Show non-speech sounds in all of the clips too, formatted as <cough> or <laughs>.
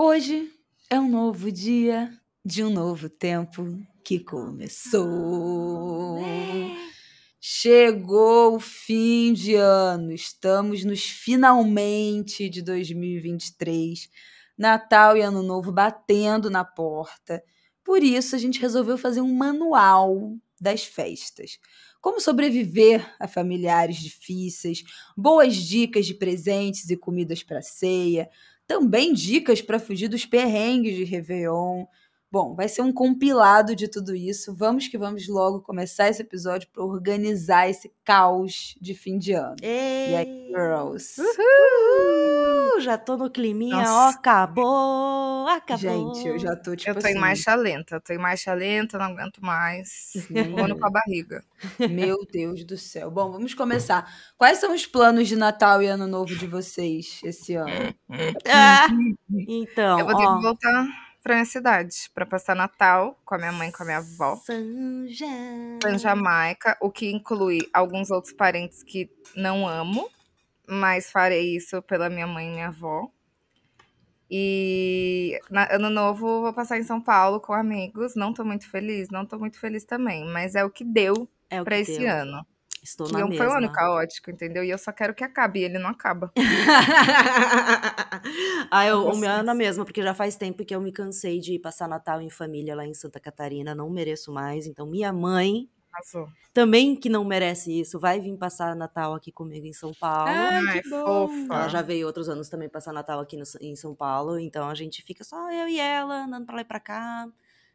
Hoje é um novo dia de um novo tempo que começou. Chegou o fim de ano, estamos nos finalmente de 2023. Natal e Ano Novo batendo na porta. Por isso, a gente resolveu fazer um manual das festas. Como sobreviver a familiares difíceis, boas dicas de presentes e comidas para ceia, também dicas para fugir dos perrengues de Réveillon. Bom, vai ser um compilado de tudo isso. Vamos que vamos logo começar esse episódio para organizar esse caos de fim de ano. Ei. E aí, girls? Uhul, já tô no climinha, ó, Nossa. acabou, acabou. Gente, eu já tô tipo eu tô assim. em marcha lenta, eu tô em marcha lenta, não aguento mais. Voando com a barriga. Meu Deus do céu. Bom, vamos começar. Quais são os planos de Natal e Ano Novo de vocês esse ano? Ah, <laughs> então, eu vou ter ó. que voltar pra minha cidade pra passar Natal com a minha mãe e com a minha avó. Sanja. Em Jamaica, o que inclui alguns outros parentes que não amo, mas farei isso pela minha mãe e minha avó. E na, ano novo vou passar em São Paulo com amigos. Não tô muito feliz, não tô muito feliz também, mas é o que deu É que esse deu. ano. Estou Que na foi um ano mesma. caótico, entendeu? E eu só quero que acabe, e ele não acaba. <laughs> ah, eu, o meu é na mesma, porque já faz tempo que eu me cansei de passar Natal em família lá em Santa Catarina, não mereço mais. Então, minha mãe, Passou. também que não merece isso, vai vir passar Natal aqui comigo em São Paulo. Ai, Ai, que bom. fofa. Ela já veio outros anos também passar Natal aqui no- em São Paulo, então a gente fica só eu e ela, andando pra lá e pra cá,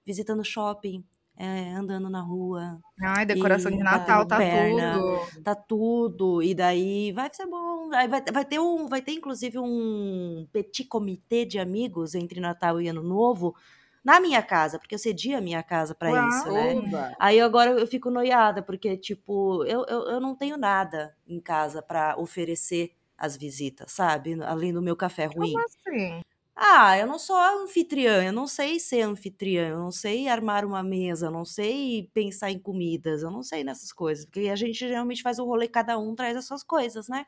visitando shopping, é, andando na rua, Ai, decoração E de Natal, tá perna. tudo. tá tudo, e daí vai ser bom. Vai, vai ter um, vai ter inclusive um petit comitê de amigos entre Natal e Ano Novo na minha casa, porque eu cedi a minha casa pra Uau. isso, né? Oba. Aí agora eu fico noiada, porque, tipo, eu, eu, eu não tenho nada em casa pra oferecer às visitas, sabe? Além do meu café ruim. Como assim? Ah, eu não sou anfitriã, eu não sei ser anfitriã, eu não sei armar uma mesa, eu não sei pensar em comidas, eu não sei nessas coisas, porque a gente geralmente faz o rolê, cada um traz as suas coisas, né?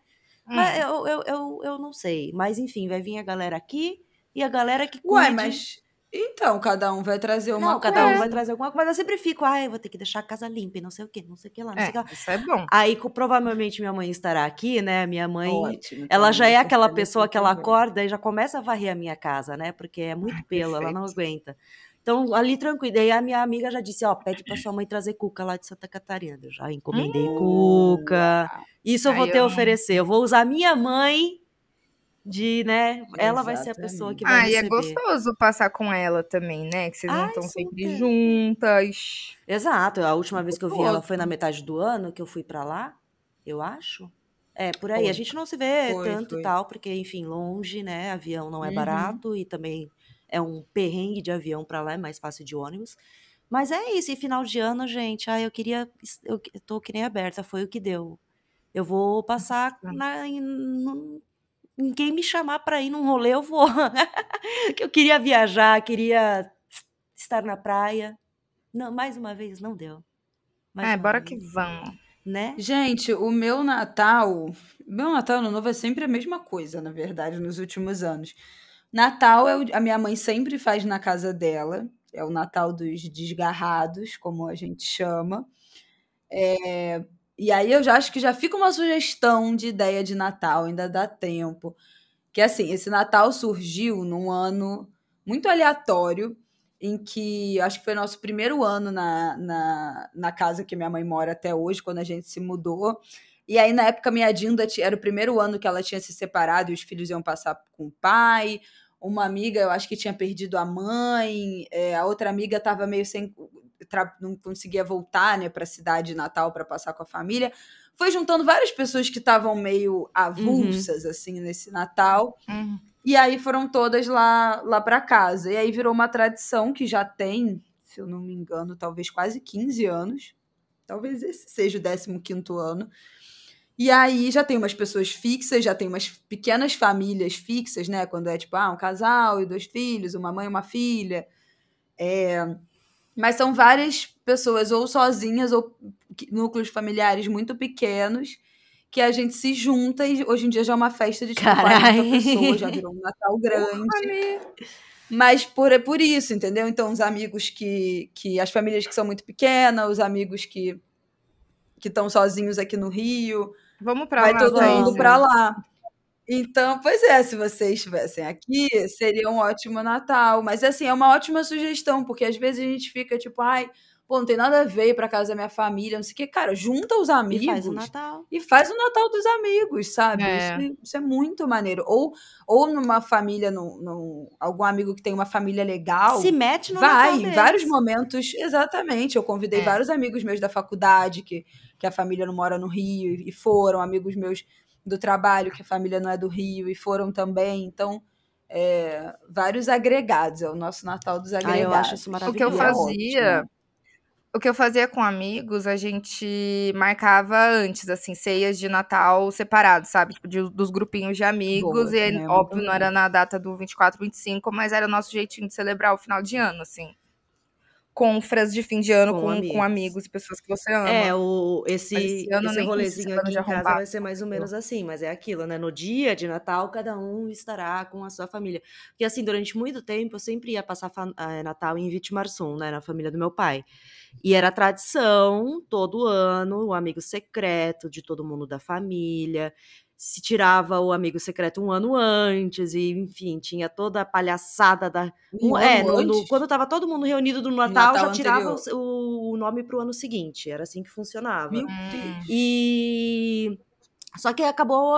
Mas Hum. eu, eu, eu, eu não sei. Mas enfim, vai vir a galera aqui e a galera que Ué, cuide. mas então cada um vai trazer uma Não, cada um coisa. vai trazer alguma coisa, mas eu sempre fico, ai, vou ter que deixar a casa limpa e não sei o quê, não sei o que lá, não sei o que É, lá. isso é bom. Aí, provavelmente, minha mãe estará aqui, né? Minha mãe, Ótimo. ela então, já é aquela pessoa que ela acorda e já começa a varrer a minha casa, né? Porque é muito pelo, ela não perfeito. aguenta. Então, ali tranquilo. Daí a minha amiga já disse, ó, pede pra sua mãe trazer cuca lá de Santa Catarina. Eu já encomendei cuca. Isso eu vou Ai, ter a eu- oferecer. Eu vou usar a minha mãe de, né? Ela vai ser a pessoa que vai Ah, e é receber. gostoso passar com ela também, né? Que vocês não estão sempre juntas. Exato. A última vez que eu vi ela foi na metade do ano que eu fui pra lá, eu acho. É, por aí. A Foi. gente não se vê Foi, tanto foi. e tal, porque, enfim, longe, né? Avião não é Uhum. barato e também é um perrengue de avião pra lá, é mais fácil de ônibus. Mas é isso, e final de ano, gente, ah, eu queria. Eu tô que nem aberta, foi o que deu. Eu vou passar na, em, quem me chamar pra ir num rolê, eu vou. <laughs> que eu queria viajar, queria estar na praia. Não, mais uma vez, não deu. Mais É, bora vez, que vamos. Né? Gente, o meu Natal, meu Natal Ano Novo é sempre a mesma coisa, na verdade, nos últimos anos. Natal é o- a minha mãe sempre faz na casa dela, é o Natal dos desgarrados, como a gente chama. É, e aí eu já acho que já fica uma sugestão de ideia de Natal, ainda dá tempo. Que assim, esse Natal surgiu num ano muito aleatório, em que acho que foi nosso primeiro ano na, na, na casa que minha mãe mora até hoje, quando a gente se mudou. E aí, na época, minha Dinda era o primeiro ano que ela tinha se separado e os filhos iam passar com o pai. Uma amiga, eu acho que tinha perdido a mãe, é, a outra amiga estava meio sem. Não conseguia voltar né, para a cidade de Natal para passar com a família. Foi juntando várias pessoas que estavam meio avulsas, uhum. assim, nesse Natal. Uhum. E aí foram todas lá, lá para casa. E aí virou uma tradição que já tem, se eu não me engano, talvez quase 15 anos. Talvez esse seja o 15 ano. E aí já tem umas pessoas fixas, já tem umas pequenas famílias fixas, né? Quando é tipo, ah, um casal e dois filhos, uma mãe e uma filha. É... Mas são várias pessoas, ou sozinhas, ou núcleos familiares muito pequenos, que a gente se junta e hoje em dia já é uma festa de tipo, 40 pessoas, já virou um Natal <laughs> grande. Mas por, é por isso, entendeu? Então, os amigos que, que. As famílias que são muito pequenas, os amigos que que estão sozinhos aqui no Rio. Vamos para lá. Vai todo mundo para lá. Então, pois é, se vocês estivessem aqui, seria um ótimo Natal. Mas, assim, é uma ótima sugestão, porque às vezes a gente fica tipo, ai, pô, não tem nada a ver ir pra casa da minha família, não sei o que. Cara, junta os amigos. E faz o Natal. E faz o Natal dos amigos, sabe? É. Isso, isso, é muito maneiro. Ou, ou numa família, num, num, algum amigo que tem uma família legal. Se mete no Vai, em vários momentos. Exatamente. Eu convidei é. vários amigos meus da faculdade, que, que a família não mora no Rio, e foram, amigos meus do trabalho, que a família não é do Rio, e foram também. Então. É, vários agregados, é o nosso Natal dos agregados. Ah, eu acho isso maravilhoso. O que eu fazia, é o que eu fazia com amigos, a gente marcava antes, assim, ceias de Natal separados, sabe? Tipo, de, dos grupinhos de amigos. Boa, e, óbvio, não era na data do 24, 25, mas era o nosso jeitinho de celebrar o final de ano, assim confras de fim de ano com, com, amigos. com amigos e pessoas que você ama. É, o, esse, esse, esse rolezinho aqui em casa vai ser mais ou menos assim, mas é aquilo, né? No dia de Natal, cada um estará com a sua família. Porque, assim, durante muito tempo, eu sempre ia passar é, Natal em Vitimarsum, né? Na família do meu pai. E era tradição, todo ano, o amigo secreto de todo mundo da família se tirava o amigo secreto um ano antes, e enfim, tinha toda a palhaçada da. Um é, no, no, quando estava todo mundo reunido no Natal, Natal já tirava o, o nome para o ano seguinte. Era assim que funcionava. Meu Deus. E. Só que acabou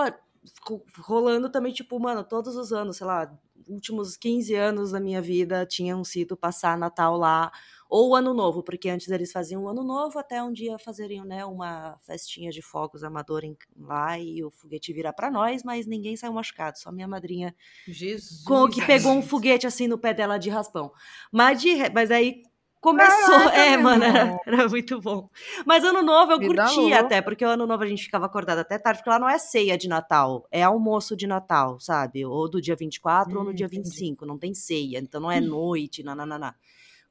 rolando também, tipo, mano, todos os anos, sei lá, últimos 15 anos da minha vida tinham sido passar Natal lá ou o Ano Novo, porque antes eles faziam o Ano Novo até um dia fazeriam, né, uma festinha de fogos amador em, lá e o foguete virar para nós, mas ninguém saiu machucado, só minha madrinha Jesus, com que pegou um foguete assim no pé dela de raspão. Mas de, mas aí começou, Caraca, <laughs> é, mano, era, era, muito bom. Mas ano novo eu curti até, porque o ano novo a gente ficava acordado até tarde, porque lá não é ceia de Natal, é almoço de Natal, sabe? Ou do dia 24 hum, ou no dia 25, entendi. não tem ceia, então não é hum. noite, nananana.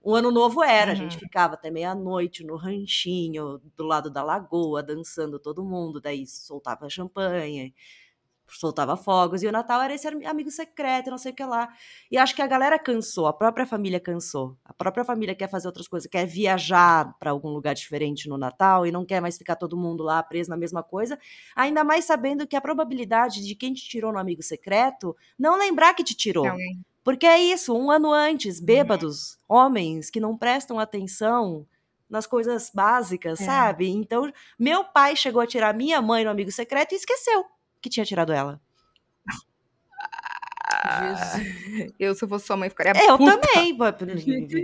O ano novo era, uhum. a gente uhum. ficava até meia-noite no ranchinho, do lado da lagoa, dançando todo mundo, daí soltava champanhe, soltava fogos, e o Natal era esse amigo secreto, não sei o que lá. E acho que a galera cansou, a própria família cansou. A própria família quer fazer outras coisas, quer viajar para algum lugar diferente no Natal e não quer mais ficar todo mundo lá preso na mesma coisa, ainda mais sabendo que a probabilidade de quem te tirou no amigo secreto não lembrar que te tirou. Porque é isso, um ano antes, uhum. bêbados, homens que não prestam atenção nas coisas básicas, é. sabe? Então, meu pai chegou a tirar minha mãe no amigo secreto e esqueceu que tinha tirado ela. <laughs> Jesus. <laughs> Eu, se eu fosse sua mãe, ficaria Eu puta. também.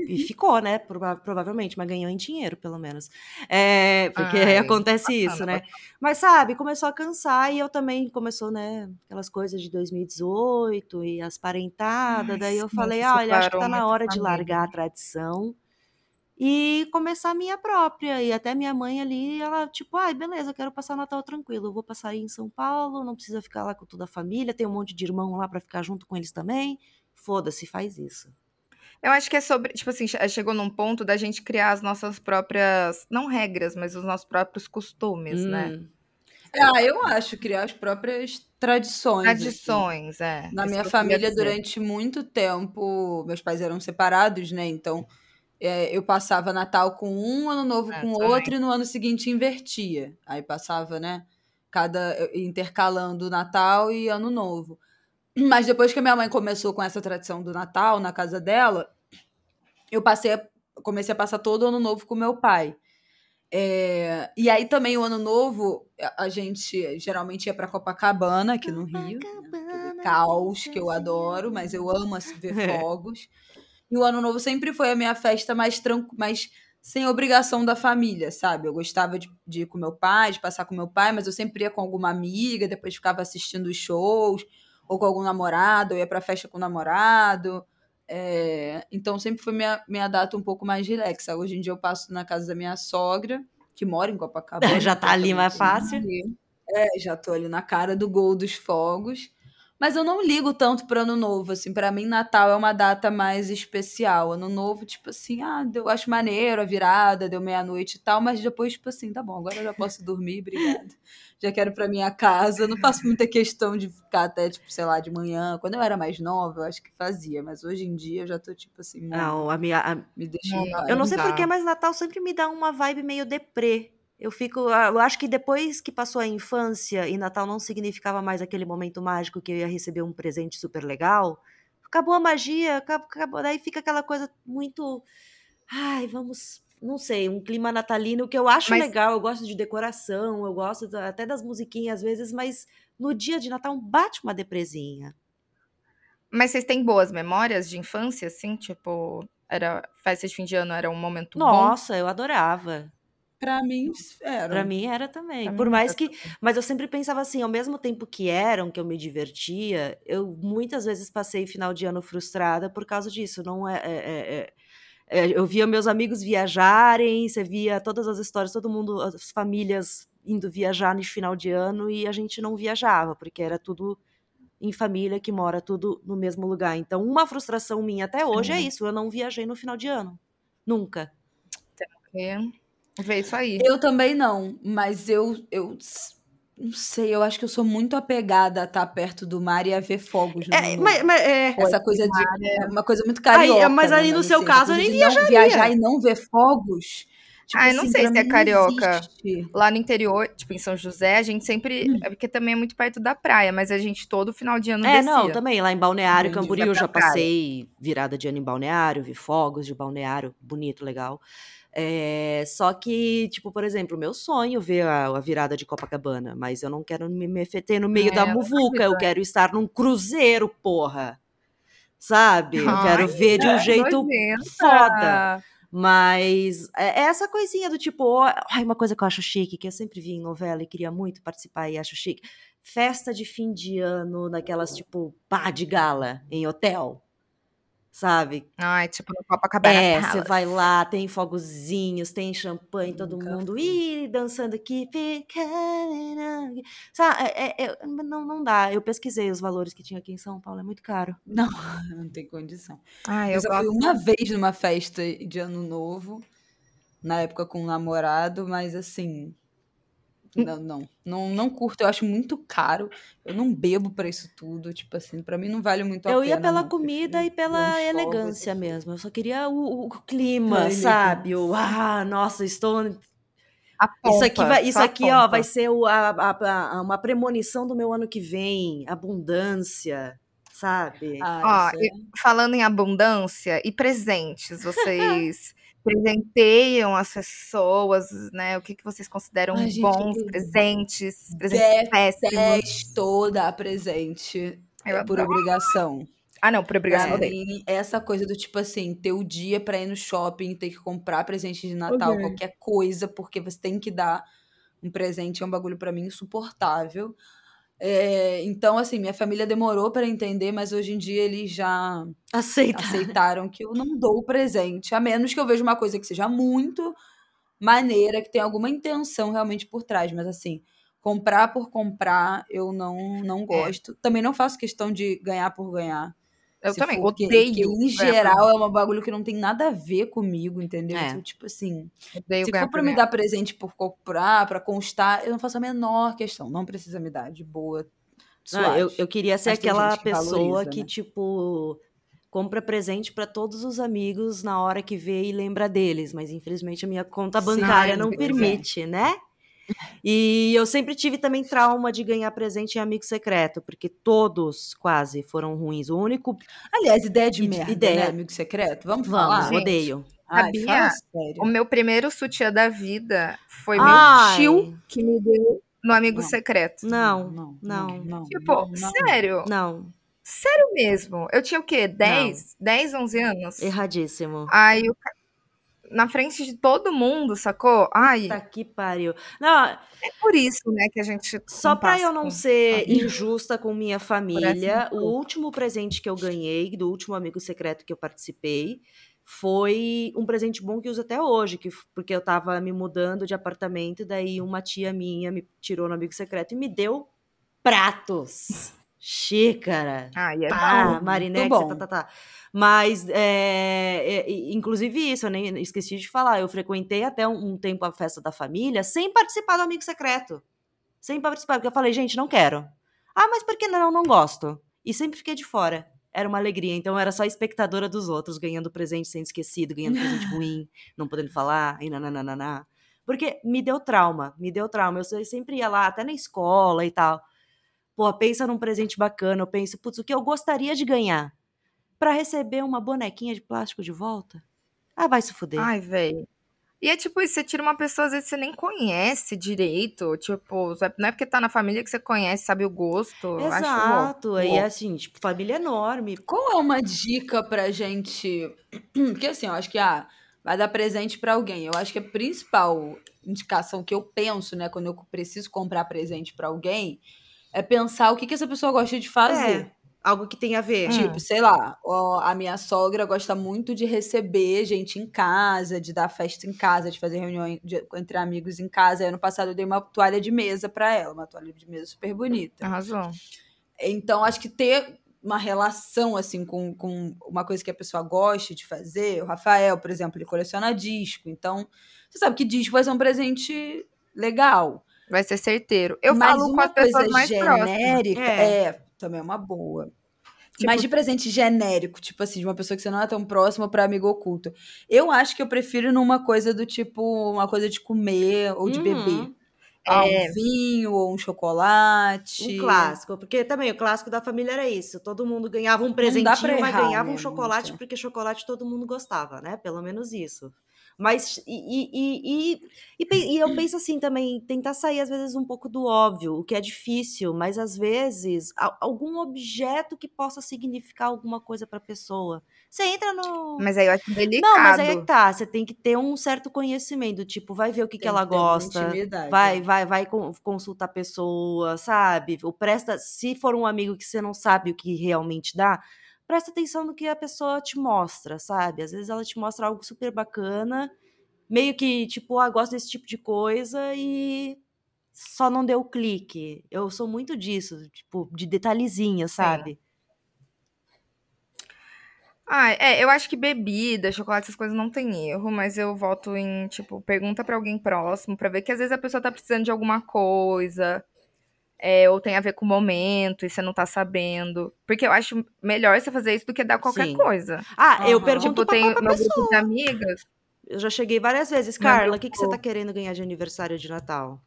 E <laughs> ficou, né? Provavelmente, mas ganhou em dinheiro, pelo menos. É, porque Ai, <laughs> acontece bacana, isso, né? Bacana. Mas, sabe, começou a cansar e eu também começou, né? Aquelas coisas de 2018 e as parentadas. Ai, daí eu falei, olha, acho que tá na hora de largar a tradição e começar a minha própria. E até minha mãe ali, ela, tipo, ai, beleza, eu quero passar o Natal tranquilo. Eu vou passar aí em São Paulo, não precisa ficar lá com toda a família, tem um monte de irmão lá para ficar junto com eles também. Foda-se, faz isso. Eu acho que é sobre, tipo assim, chegou num ponto da gente criar as nossas próprias, não regras, mas os nossos próprios costumes, né? hum. né? Ah, eu acho, criar as próprias tradições. Tradições, assim. é. Na minha família, durante muito tempo, meus pais eram separados, né? Então, é, eu passava Natal com um, Ano Novo é, com também. outro, e no ano seguinte invertia. Aí passava, né? Cada. intercalando Natal e Ano Novo. Mas depois que a minha mãe começou com essa tradição do Natal na casa dela, eu passei a, comecei a passar todo o ano novo com meu pai. É, e aí também o ano novo, a gente geralmente ia para Copacabana, aqui no Rio. Né? Caos, que eu adoro, mas eu amo assim, ver <laughs> é. fogos. E o ano novo sempre foi a minha festa mais tranquila, mais sem obrigação da família, sabe? Eu gostava de, de ir com meu pai, de passar com meu pai, mas eu sempre ia com alguma amiga, depois ficava assistindo os shows, ou com algum namorado, eu ia pra festa com o namorado. É, então sempre foi minha, minha data um pouco mais relaxa. Hoje em dia eu passo na casa da minha sogra, que mora em Copacabana. <laughs> já tá ali mais fácil. É, já tô ali na cara do gol dos fogos. Mas eu não ligo tanto para ano novo, assim. para mim, Natal é uma data mais especial. Ano novo, tipo assim, ah, eu acho maneiro a virada, deu meia-noite e tal. Mas depois, tipo assim, tá bom, agora eu já posso dormir, obrigada. Já quero pra minha casa. Não faço muita questão de ficar até, tipo, sei lá, de manhã. Quando eu era mais nova, eu acho que fazia. Mas hoje em dia eu já tô, tipo assim, não, a minha, a... me deixa. Eu não sei porquê, mas Natal sempre me dá uma vibe meio deprê. Eu fico. Ah, eu acho que depois que passou a infância e Natal não significava mais aquele momento mágico que eu ia receber um presente super legal, acabou a magia, acabou, daí fica aquela coisa muito. Ai, vamos. Não sei, um clima natalino que eu acho mas... legal, eu gosto de decoração, eu gosto até das musiquinhas às vezes, mas no dia de Natal bate uma depresinha. Mas vocês têm boas memórias de infância, assim? Tipo, era festa de fim de ano era um momento Nossa, bom? Nossa, eu adorava. Pra mim era. Pra mim era também. Pra Por mais que. Também. Mas eu sempre pensava assim, ao mesmo tempo que eram, que eu me divertia, eu muitas vezes passei final de ano frustrada por causa disso. Não é, é, é, é, é eu via meus amigos viajarem, você via todas as histórias, todo mundo, as famílias indo viajar no final de ano e a gente não viajava, porque era tudo em família que mora tudo no mesmo lugar. Então, uma frustração minha até hoje é isso, eu não viajei no final de ano. Nunca. É. Vê isso aí. Eu também não, mas eu, eu não sei, eu acho que eu sou muito apegada a estar perto do mar e a ver fogos no é, mas, mas, é, Essa coisa de. É uma coisa muito carioca. Aí, mas né, aí, no seu caso, eu nem viajaria. Viajar e não ver fogos. Tipo, ah, não assim, sei se é carioca. Lá no interior, tipo em São José, a gente sempre. Hum. É porque também é muito perto da praia, mas a gente todo final de ano. É, descia. não, também. Lá em Balneário, Camboriú, eu já passei virada de ano em Balneário, vi fogos de Balneário, bonito, legal. É, só que, tipo, por exemplo, meu sonho ver a, a, virada de Copacabana, mas eu não quero me meter no meio é, da muvuca, eu quero estar num cruzeiro, porra. Sabe? Eu Ai, quero ver de um <laughs> jeito foda. Mas é, é essa coisinha do tipo, ai, uma coisa que eu acho chique, que eu sempre vi em novela e queria muito participar e acho chique. Festa de fim de ano, naquelas tipo pá de gala em hotel sabe? Ai, tipo no Copacabana É, você vai lá, tem fogozinhos, tem champanhe, todo mundo e dançando aqui. Sabe, é, é, é, não, não dá. Eu pesquisei os valores que tinha aqui em São Paulo, é muito caro. <laughs> Não, não tem condição. Ai, eu, eu só fui uma vez numa festa de ano novo, na época com um namorado, mas assim, não, não, não, não curto. Eu acho muito caro. Eu não bebo para isso tudo. Tipo assim, para mim não vale muito a eu pena. Eu ia pela não, comida e pela elegância mesmo. Eu só queria o, o clima, sabe? O ah, nossa, estou Pompa, isso aqui, vai, isso aqui ó, vai ser o, a, a, a, uma premonição do meu ano que vem. Abundância, sabe? Ah, ó, é... falando em abundância e presentes, <laughs> vocês presenteiam as pessoas, né? O que, que vocês consideram Ai, bons gente, presentes, presentes péssimos? toda a presente eu é por obrigação. Ah, não, por obrigação. É, essa coisa do tipo assim, ter o dia para ir no shopping, ter que comprar presente de Natal, okay. qualquer coisa, porque você tem que dar um presente, é um bagulho para mim insuportável. É, então, assim, minha família demorou para entender, mas hoje em dia eles já Aceitaram. aceitaram que eu não dou o presente, a menos que eu veja uma coisa que seja muito maneira, que tenha alguma intenção realmente por trás. Mas, assim, comprar por comprar, eu não, não é. gosto. É. Também não faço questão de ganhar por ganhar. Eu também for, odeio. Que, em geral é um bagulho que não tem nada a ver comigo, entendeu? É. Então, tipo assim, odeio se for pra me dar presente por comprar, pra constar, eu não faço a menor questão. Não precisa me dar, de boa. Não, eu, eu queria ser Mas aquela pessoa valoriza, que, né? tipo, compra presente para todos os amigos na hora que vê e lembra deles, mas infelizmente a minha conta bancária Sim, não permite, né? E eu sempre tive também trauma de ganhar presente em amigo secreto, porque todos quase foram ruins. O único. Aliás, ideia de merda, né, ideia... né, amigo secreto? Vamos, Vamos falar? Gente, odeio. Sabia? o meu primeiro sutiã da vida foi Ai. meu tio que me deu no amigo não. secreto. Não, não, não. não tipo, não, sério? Não. Sério mesmo. Eu tinha o quê? 10? 10, 11 anos? Erradíssimo. Aí o na frente de todo mundo, sacou? Ai. Puta que pariu. Não, é por isso, né, que a gente. Só pra eu não ser injusta com minha família, o último presente que eu ganhei, do último amigo secreto que eu participei, foi um presente bom que uso até hoje, que, porque eu tava me mudando de apartamento, daí uma tia minha me tirou no amigo secreto e me deu pratos. Xícara. Ah, é pá, bom. Marinex, tá, tá, tá. Mas, é, é, inclusive isso, eu nem esqueci de falar, eu frequentei até um, um, tempo a festa da família sem participar do amigo secreto. Sem participar, porque eu falei, gente, não quero. Ah, mas por que não? Não gosto. E sempre fiquei de fora. Era uma alegria, então eu era só espectadora dos outros, ganhando presente sendo esquecido, ganhando presente <laughs> ruim, não podendo falar, e nananana. Porque me deu trauma, me deu trauma. Eu sempre ia lá, até na escola e tal Pô, pensa num presente bacana, eu penso, putz, o que eu gostaria de ganhar? Para receber uma bonequinha de plástico de volta? Ah, vai se fuder. Ai, velho. E é tipo isso, você tira uma pessoa, às vezes você nem conhece direito. Tipo, não é porque tá na família que você conhece, sabe o gosto. Exato. Acho, e assim, tipo, família enorme. Qual é uma dica pra gente? <clears throat> Porque assim, eu acho que ah, vai dar presente para alguém. Eu acho que a principal indicação que eu penso, né, quando eu preciso comprar presente para alguém, é pensar o que, que essa pessoa gosta de fazer. É, algo que tem a ver. Tipo, sei lá, a minha sogra gosta muito de receber gente em casa, de dar festa em casa, de fazer reunião entre amigos em casa. ano passado eu dei uma toalha de mesa para ela, uma toalha de mesa super bonita. Arrasou. Então, acho que ter uma relação, assim, com, com uma coisa que a pessoa gosta de fazer. O Rafael, por exemplo, ele coleciona disco. Então, você sabe que disco vai ser um presente legal. Vai ser certeiro. Eu Mas falo com as pessoas mais genérica, é. é, também é uma boa. Tipo, Mas de presente genérico, tipo assim, de uma pessoa que você não é tão próxima para amigo oculto. Eu acho que eu prefiro numa coisa do tipo, uma coisa de comer ou de uhum. beber. Ah, é, um vinho ou um chocolate. Um clássico, porque também o clássico da família era isso. Todo mundo ganhava um presentinho, mas ganhava um chocolate, muito. porque chocolate todo mundo gostava, né? Pelo menos isso. Mas, e, e, e, e, eu <clears throat> penso assim também, tentar sair às vezes um pouco do óbvio, o que é difícil, mas às vezes algum objeto que possa significar alguma coisa para a pessoa. Você entra no. Mas aí eu acho delicado. Não, mas aí é que tá. Você tem que ter um certo conhecimento, tipo, vai ver o que, que ela gosta. Vai, é. vai, vai consultar a pessoa, sabe? Ou presta. Se for um amigo que você não sabe o que realmente dá, presta atenção no que a pessoa te mostra, sabe? Às vezes ela te mostra algo super bacana, meio que tipo, ah, gosto desse tipo de coisa e só não deu clique. Eu sou muito disso, tipo, de detalhezinho, sabe? Ah, é, eu acho que bebida, chocolate, essas coisas não tem erro, mas eu voto em, tipo, pergunta para alguém próximo, para ver que às vezes a pessoa tá precisando de alguma coisa, é, ou tem a ver com o momento e você não tá sabendo. Porque eu acho melhor você fazer isso do que dar qualquer Sim. coisa. Ah, uhum. eu pergunto tipo, pra tem meu pessoa. grupo de amigas. Eu já cheguei várias vezes. Carla, o que, que você tá querendo ganhar de aniversário de Natal?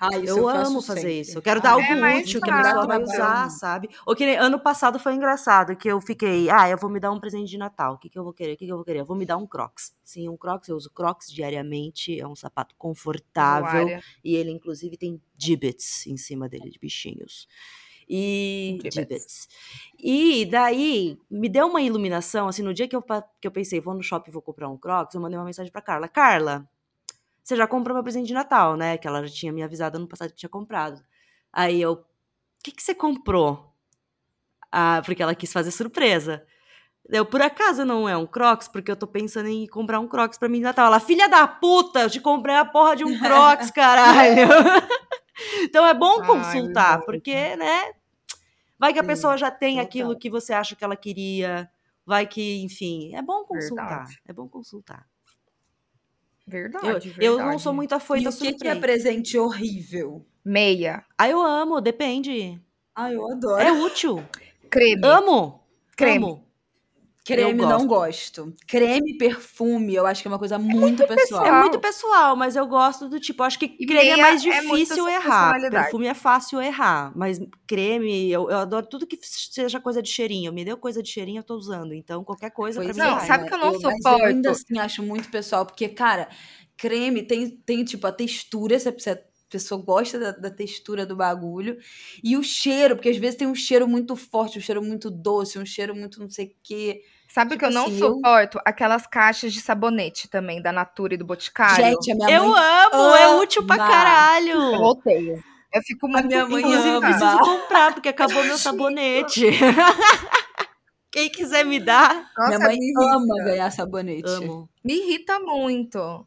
Ah, eu, eu amo fazer sempre. isso. Eu quero dar algo é útil que a pessoa vai usar, sabe? Ou que ano passado foi engraçado, que eu fiquei, ah, eu vou me dar um presente de Natal. O que, que eu vou querer? O que, que eu vou querer? Eu vou me dar um Crocs. Sim, um Crocs, eu uso Crocs diariamente, é um sapato confortável. E ele, inclusive, tem gibbets em cima dele, de bichinhos. E gibbets. E daí me deu uma iluminação, assim, no dia que eu, que eu pensei, vou no shopping e vou comprar um Crocs, eu mandei uma mensagem pra Carla. Carla, você já comprou meu presente de Natal, né? Que ela já tinha me avisado ano passado que tinha comprado. Aí eu, o que, que você comprou? Ah, porque ela quis fazer surpresa. Eu, por acaso não é um Crocs? Porque eu tô pensando em comprar um Crocs pra mim de Natal. Ela, filha da puta, eu te comprei a porra de um Crocs, <laughs> caralho. <laughs> então é bom consultar, Ai, porque, né? Vai que a pessoa já tem Total. aquilo que você acha que ela queria. Vai que, enfim, é bom consultar. Verdade. É bom consultar. Verdade, eu, verdade. Eu não sou muito afoita e o que, que é presente horrível? Meia. Ah, eu amo, depende. Ah, eu adoro. É útil. Creme. Amo. Creme. Amo. Creme não gosto. Creme, perfume, eu acho que é uma coisa muito, pessoal. É muito pessoal, mas eu gosto do tipo, acho que creme é mais é difícil é errar. Perfume é fácil errar, mas creme, eu, eu, adoro tudo que seja coisa de cheirinho. Me deu coisa de cheirinho, eu tô usando. Então, qualquer coisa pois pra mim. Não, sabe né? que eu não eu, suporto? eu ainda assim acho muito pessoal, porque, cara, creme tem, tem tipo, a textura, você precisa pessoa gosta da, da, textura do bagulho. E o cheiro, porque às vezes tem um cheiro muito forte, um cheiro muito doce, um cheiro muito não sei o quê. Sabe o tipo que eu não assim, suporto? Eu... Aquelas caixas de sabonete também, da Natura e do Boticário. Gente, a minha eu mãe amo, ama. é útil pra caralho. Eu odeio. Eu fico muito... A minha mãe Inclusive, ama. preciso comprar, porque acabou meu sabonete. <laughs> Quem quiser me dar. Nossa, minha mãe ama ganhar sabonete. Amo. Me irrita muito.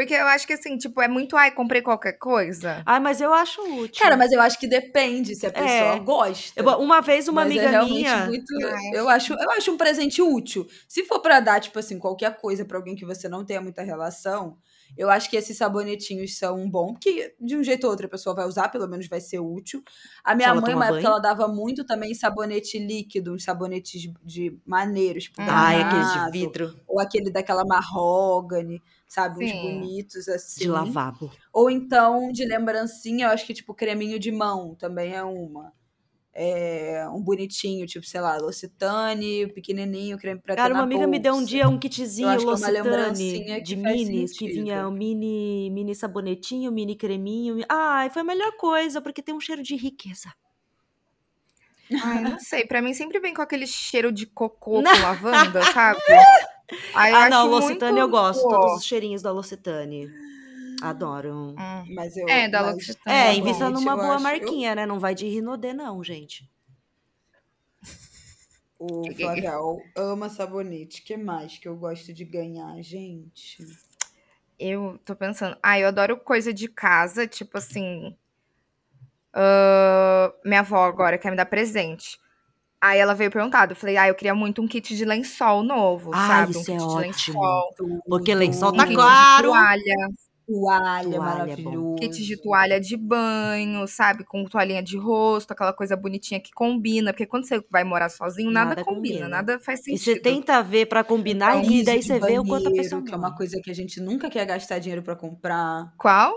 Porque eu acho que assim, tipo, é muito, ai, comprei qualquer coisa. Ai, mas eu acho útil. Cara, mas eu acho que depende se a pessoa é. gosta. Eu, uma vez uma mas amiga é minha. Muito, eu, acho, eu acho um presente útil. Se for pra dar, tipo assim, qualquer coisa pra alguém que você não tenha muita relação, eu acho que esses sabonetinhos são bom, porque de um jeito ou outro a pessoa vai usar, pelo menos vai ser útil. A minha mãe, uma época, ela dava muito também sabonete líquido, uns sabonetes de maneiros. Tipo, ah, é aqueles de vidro. Ou aquele daquela marrogane sabe? Sim. Uns bonitos, assim. De lavabo. Ou então, de lembrancinha, eu acho que, tipo, creminho de mão também é uma. É, um bonitinho, tipo, sei lá, L'Occitane, pequenininho, creme pra Cara, uma amiga bolsa. me deu um dia um kitzinho L'Occitane é de minis, que vinha um mini, mini sabonetinho, mini creminho. Ai, foi a melhor coisa, porque tem um cheiro de riqueza. Ai, não sei, pra mim sempre vem com aquele cheiro de cocô <laughs> com lavanda, sabe? <laughs> Ai, ah, não, L'Occitane eu gosto. Todos os cheirinhos da L'Occitane. Adoro. Hum. Mas eu, é, da L'Occitane. É, invista numa boa acho, marquinha, eu... né? Não vai de Rinodê, não, gente. O Flagal ama sabonete. O que mais que eu gosto de ganhar, gente? Eu tô pensando. Ah, eu adoro coisa de casa, tipo assim. Uh, minha avó agora quer me dar presente. Aí ela veio perguntado, eu falei, ah, eu queria muito um kit de lençol novo, ah, sabe? Isso um é kit ótimo. de lençol. Porque lençol um tá claro. De toalha. Toalha, Toalha, maravilhoso. Kit de toalha de banho, sabe? Com toalhinha de rosto, aquela coisa bonitinha que combina. Porque quando você vai morar sozinho, nada, nada combina, combina, nada faz sentido. E você tenta ver pra combinar então, e daí você vê o quanto a pessoa. Que é uma coisa que a gente nunca quer gastar dinheiro pra comprar. Qual?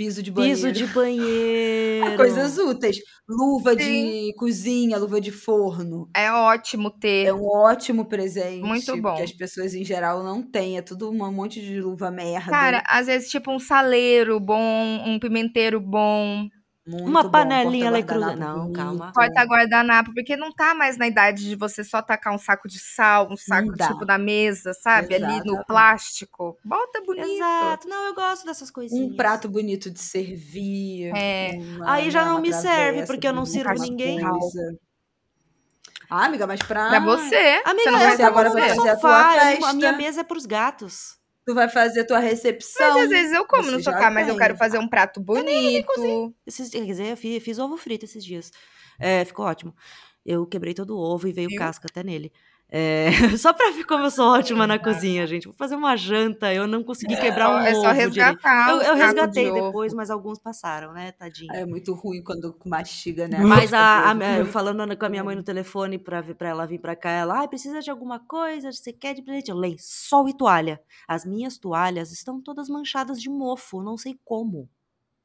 Piso de banheiro. Piso de <laughs> banheiro. Coisas úteis. Luva Sim. de cozinha, luva de forno. É ótimo ter. É um ótimo presente. Muito bom. Que as pessoas em geral não têm. É tudo um monte de luva merda. Cara, às vezes, tipo, um saleiro bom, um pimenteiro bom. Muito uma bom, panelinha porta-guardanapo Não, bonito. calma. Porta guardanapo, porque não tá mais na idade de você só tacar um saco de sal, um saco tipo na mesa, sabe? Ali no plástico. Bota bonito. Exato. Não, eu gosto dessas coisinhas. Um prato bonito de servir. É. uma- Aí já não me serve, porque eu não sirvo coisa. ninguém. Ah, amiga, mas pra... Pra você. Amiga, você não eu vai você agora vai fazer a tua eu- a festa. minha mesa é pros gatos. Tu vai fazer a tua recepção. Mas às vezes eu como no sofá, mas eu quero fazer um prato bonito. Esses, quer dizer, eu fiz, fiz ovo frito esses dias. É, ficou ótimo. Eu quebrei todo o ovo e veio Viu? casca até nele. É, <laughs> só pra ver como eu sou ótima na cozinha, gente. Vou fazer uma janta, eu não consegui quebrar um é ovo só direito. resgatar. Eu, eu resgatei de ovo. depois, mas alguns passaram, né, tadinho. É muito ruim quando mastiga, né? Mas a, a- eu <laughs> falando com a minha mãe no telefone pra, vir- pra ela vir pra cá, ela, ai, precisa de alguma coisa? Você quer de presente? Eu, lençol e toalha. As minhas toalhas estão todas manchadas de mofo, não sei como.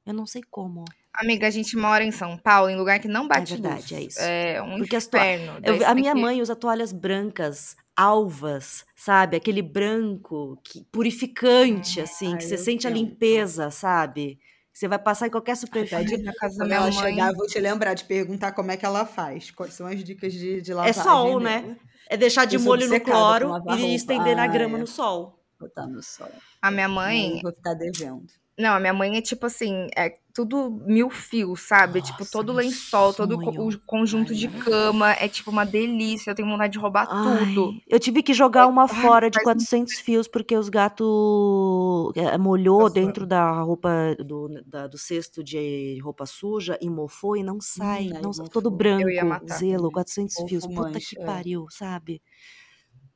Eu não sei como. Amiga, a gente mora em São Paulo, em lugar que não bate verdade, luz. é isso. É um Porque inferno. Eu- Daí você a minha que- mãe usa toalhas brancas, alvas, sabe? Aquele branco que, purificante, assim, Ai, que você eu sente a limpeza, sabe? Você vai passar em qualquer superfície. Na casa da Quando minha ela mãe. chegar, eu vou te lembrar de perguntar como é que ela faz. Quais são as dicas de, de É lavagem sol, dela. né? É deixar de Eu molho no cloro e estender na Ah, grama é. no sol. Botar no sol. A minha mãe. vou ficar devendo. Não, a minha mãe é tipo assim, é tudo mil fios, sabe? Nossa, tipo, todo lençol, todo sonho. o conjunto de cama é tipo uma delícia. Eu tenho vontade de roubar tudo. Ai, eu tive que jogar uma Ai, fora de faz 400 fios porque os gatos eh, molhou Passou. dentro da roupa do, da- do cesto de roupa suja e mofou e não sai, não sai, mofou. todo branco, zelo, 400 Mofo fios, puta mancha, que é. pariu, sabe?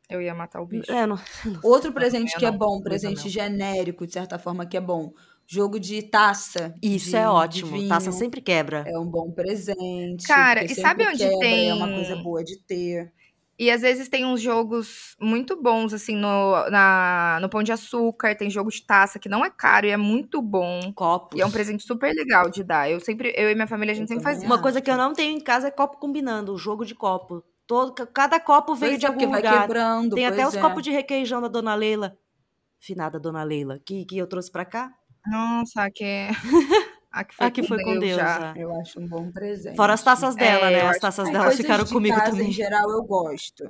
Eu ia matar o bicho. É, não, <laughs> Outro presente que é não, bom, presente não. genérico, de certa forma, que é bom. Jogo de taça. isso de- é ótimo, taça sempre quebra. É um bom presente. Cara, e sabe onde quebra, tem- É uma coisa boa de ter. E às vezes tem uns jogos muito bons, assim, no, na, no Pão de Açúcar, tem jogo de taça que não é caro e é muito bom. Copos. E é um presente super legal de dar. Eu sempre, eu e minha família, a gente Eu sempre faz. Uma coisa que eu não tenho em casa é copo combinando, o jogo de copo. Todo, cada copo veio Pois de é, porque algum vai lugar. quebrando. Tem até os é. copos de requeijão da Dona Leila. Finada Dona Leila, que, que eu trouxe pra cá. Nossa, a que, <laughs> a que foi, Aqui foi com Deus. já. já. Eu acho um bom presente. Fora as taças dela, É, né? As taças dela ficaram de comigo casa, também. em geral, eu gosto.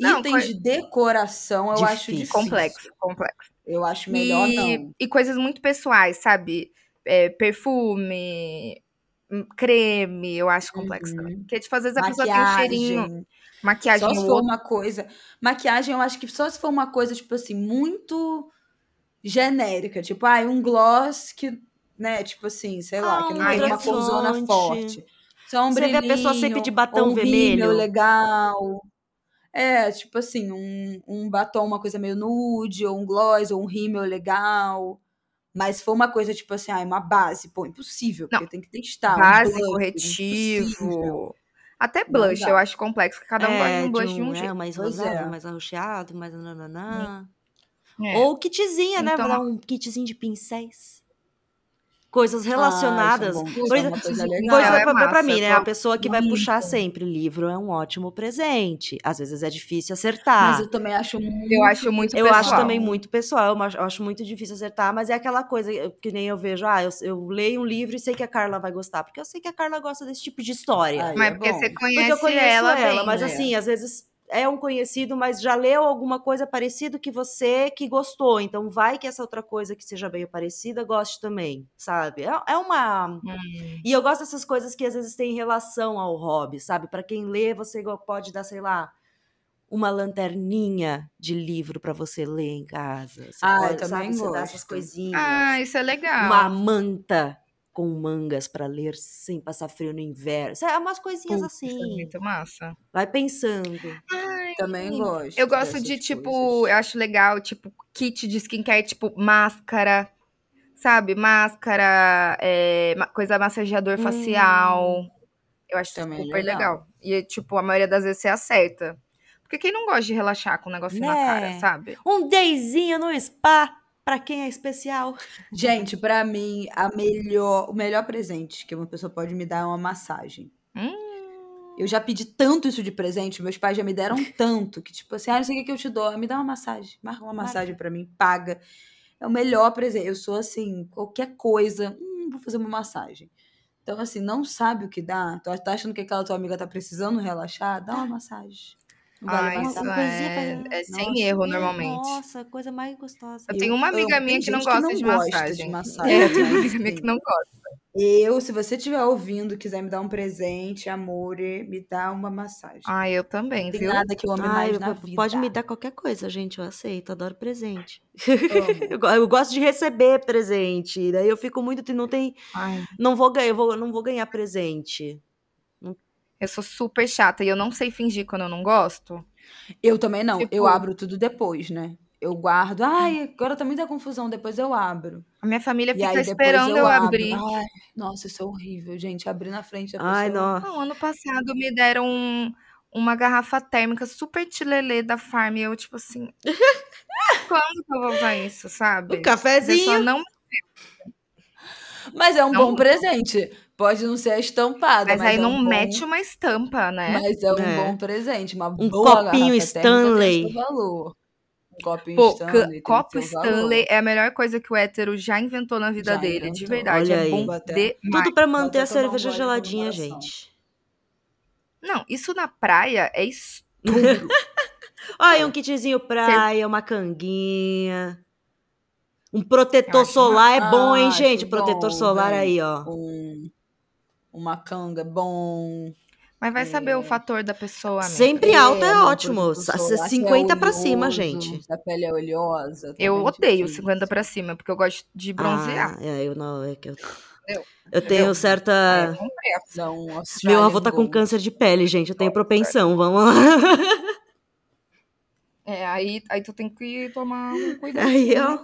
Não, Itens de decoração eu acho Difícil. difícil. Complexo, complexo. Eu acho melhor e, não. e coisas muito pessoais, sabe? É, perfume, creme, eu acho complexo Uhum. também. Porque, tipo, às vezes a pessoa tem um cheirinho. Maquiagem. Maquiagem Só se for uma coisa. Maquiagem, eu acho que só se for uma coisa, tipo assim, muito genérica. Tipo, ah, um gloss que, né, tipo assim, sei lá, Ah, que não tem uma corzona forte. Só um Você vê a pessoa sempre de batom um vermelho. legal. É, tipo assim, um, um batom, uma coisa meio nude, ou um gloss, ou um rímel legal. Mas se for uma coisa, tipo assim, ah, uma base, pô, impossível, Não. porque tem que testar. um Base, blush, impossível. corretivo. Até blush, eu acho complexo, porque cada um gosta de É, um blush de de um um, é, jeito. mais Pois rosado, é. mais arroxeado, mais nananã. É. Ou kitzinha, né? Então- Vou dar um kitzinho de pincéis. Coisas relacionadas. é bom. Por é exemplo, uma coisa é massa, mim, né? A pessoa que vai muito. puxar sempre livro é um ótimo presente. Às vezes é difícil Mas acertar. eu também acho muito. Eu acho muito Eu pessoal. acho também muito pessoal, eu acho, eu acho muito difícil acertar, mas é aquela coisa que nem eu vejo, ah, eu, eu leio um livro e sei que a Carla vai gostar, porque eu sei que a Carla gosta desse tipo de história. Ai, Mas é porque bom. você Porque conhece eu conheço ela, ela, bem, mas né? assim, às vezes é um conhecido, mas já leu alguma coisa parecida que você que gostou. Então vai que essa outra coisa que seja meio parecida goste também, sabe? É, é uma. Hum. E eu gosto dessas coisas que às vezes têm relação ao hobby, sabe? Para quem lê, você pode dar, sei lá, uma lanterninha de livro para você ler em casa. Você Ah, eu pode, também sabe? Você dá essas gosto. coisinhas. Ah, isso é legal. Uma manta com mangas para ler sem passar frio no inverno. Sabe? Umas coisinhas isso é assim. muito massa. Vai pensando. Também gosto. Eu gosto de, tipo, coisas. eu acho legal, tipo, kit de skincare, tipo, máscara, sabe? Máscara, é, coisa massageador Hum. facial. Eu acho Também é super legal. legal. E, tipo, a maioria das vezes você acerta. Porque quem não gosta de relaxar com um negocinho na cara, Né? sabe? Um dayzinho no spa para quem é especial. Gente, pra mim, a melhor, o melhor presente que uma pessoa pode me dar é uma massagem. Hum, Eu já pedi tanto isso de presente, meus pais já me deram tanto, que tipo assim, ah, não sei o que eu te dou, me dá uma massagem, marca uma massagem pra mim, paga. É o melhor presente. Eu sou assim, qualquer coisa, hum, vou fazer uma massagem. Então, assim, não sabe o que dá? Tá achando que aquela tua amiga tá precisando relaxar? Dá uma massagem. Ah, isso uma é, é sem Nossa, erro, normalmente. Nossa, coisa mais gostosa. Eu tenho uma amiga amo. minha que não gosta não de gosta massagem. de massagem, É, tem <laughs> uma mas, amiga minha que não gosta. Eu, se você estiver ouvindo, quiser me dar um presente, amor, me dá uma massagem. Ah, eu também, tem viu? nada que eu ame Ai, mais na vida. pode me dar qualquer coisa, gente. Eu aceito, adoro presente. <laughs> Eu, eu gosto de receber presente. Daí eu fico muito. Não tem. Ai, Não vou ganhar, eu vou, não vou ganhar presente. Eu sou super chata e eu não sei fingir quando eu não gosto. Eu também não. Tipo- Eu abro tudo depois, né? Eu guardo. Ai, agora tá muita confusão. Depois eu abro. A minha família E fica aí esperando eu, abro. abrir. Ai, nossa, isso é horrível, gente. Abrir na frente da Ai, pessoa. não. Ano passado me deram um- uma garrafa térmica super tilelê da Farm e eu, tipo assim, <laughs> quando que eu vou usar isso, sabe? Um A pessoa cafezinho. não Mas é um Não- bom presente. Pode não ser a estampada, Mas mas, aí é não um bom- mete uma estampa, né? Mas é um É. bom presente. Uma Um boa copinho Stanley. Valor. Um copinho Pô, Stanley. copo seu valor. Stanley é a melhor coisa que o hétero já inventou na vida Já dele, de inventou. verdade. Olha é aí. bom demais. Tudo pra manter a um cerveja de geladinha, gente. Não, isso na praia é <laughs> estupro. Olha, um kitzinho praia, uma canguinha. Um protetor solar é bom, hein, Ah, gente? Protetor bom, solar velho. aí, ó. Um, uma canga é bom. Mas vai saber o É. fator da pessoa, amiga. Sempre alto é um ótimo. solar que 50 pra oleoso, cima, gente. A pele é oleosa. Eu também é odeio difícil. 50 pra cima, porque eu gosto de bronzear. Ah, é, eu não, é que eu, Eu- eu tenho eu- certa... É, eu comprei a Dá um Meu avô tá com câncer de pele, gente. Eu tenho propensão, vamos lá. <laughs> É, aí, aí tu tem que tomar um cuidado. Aí, ó.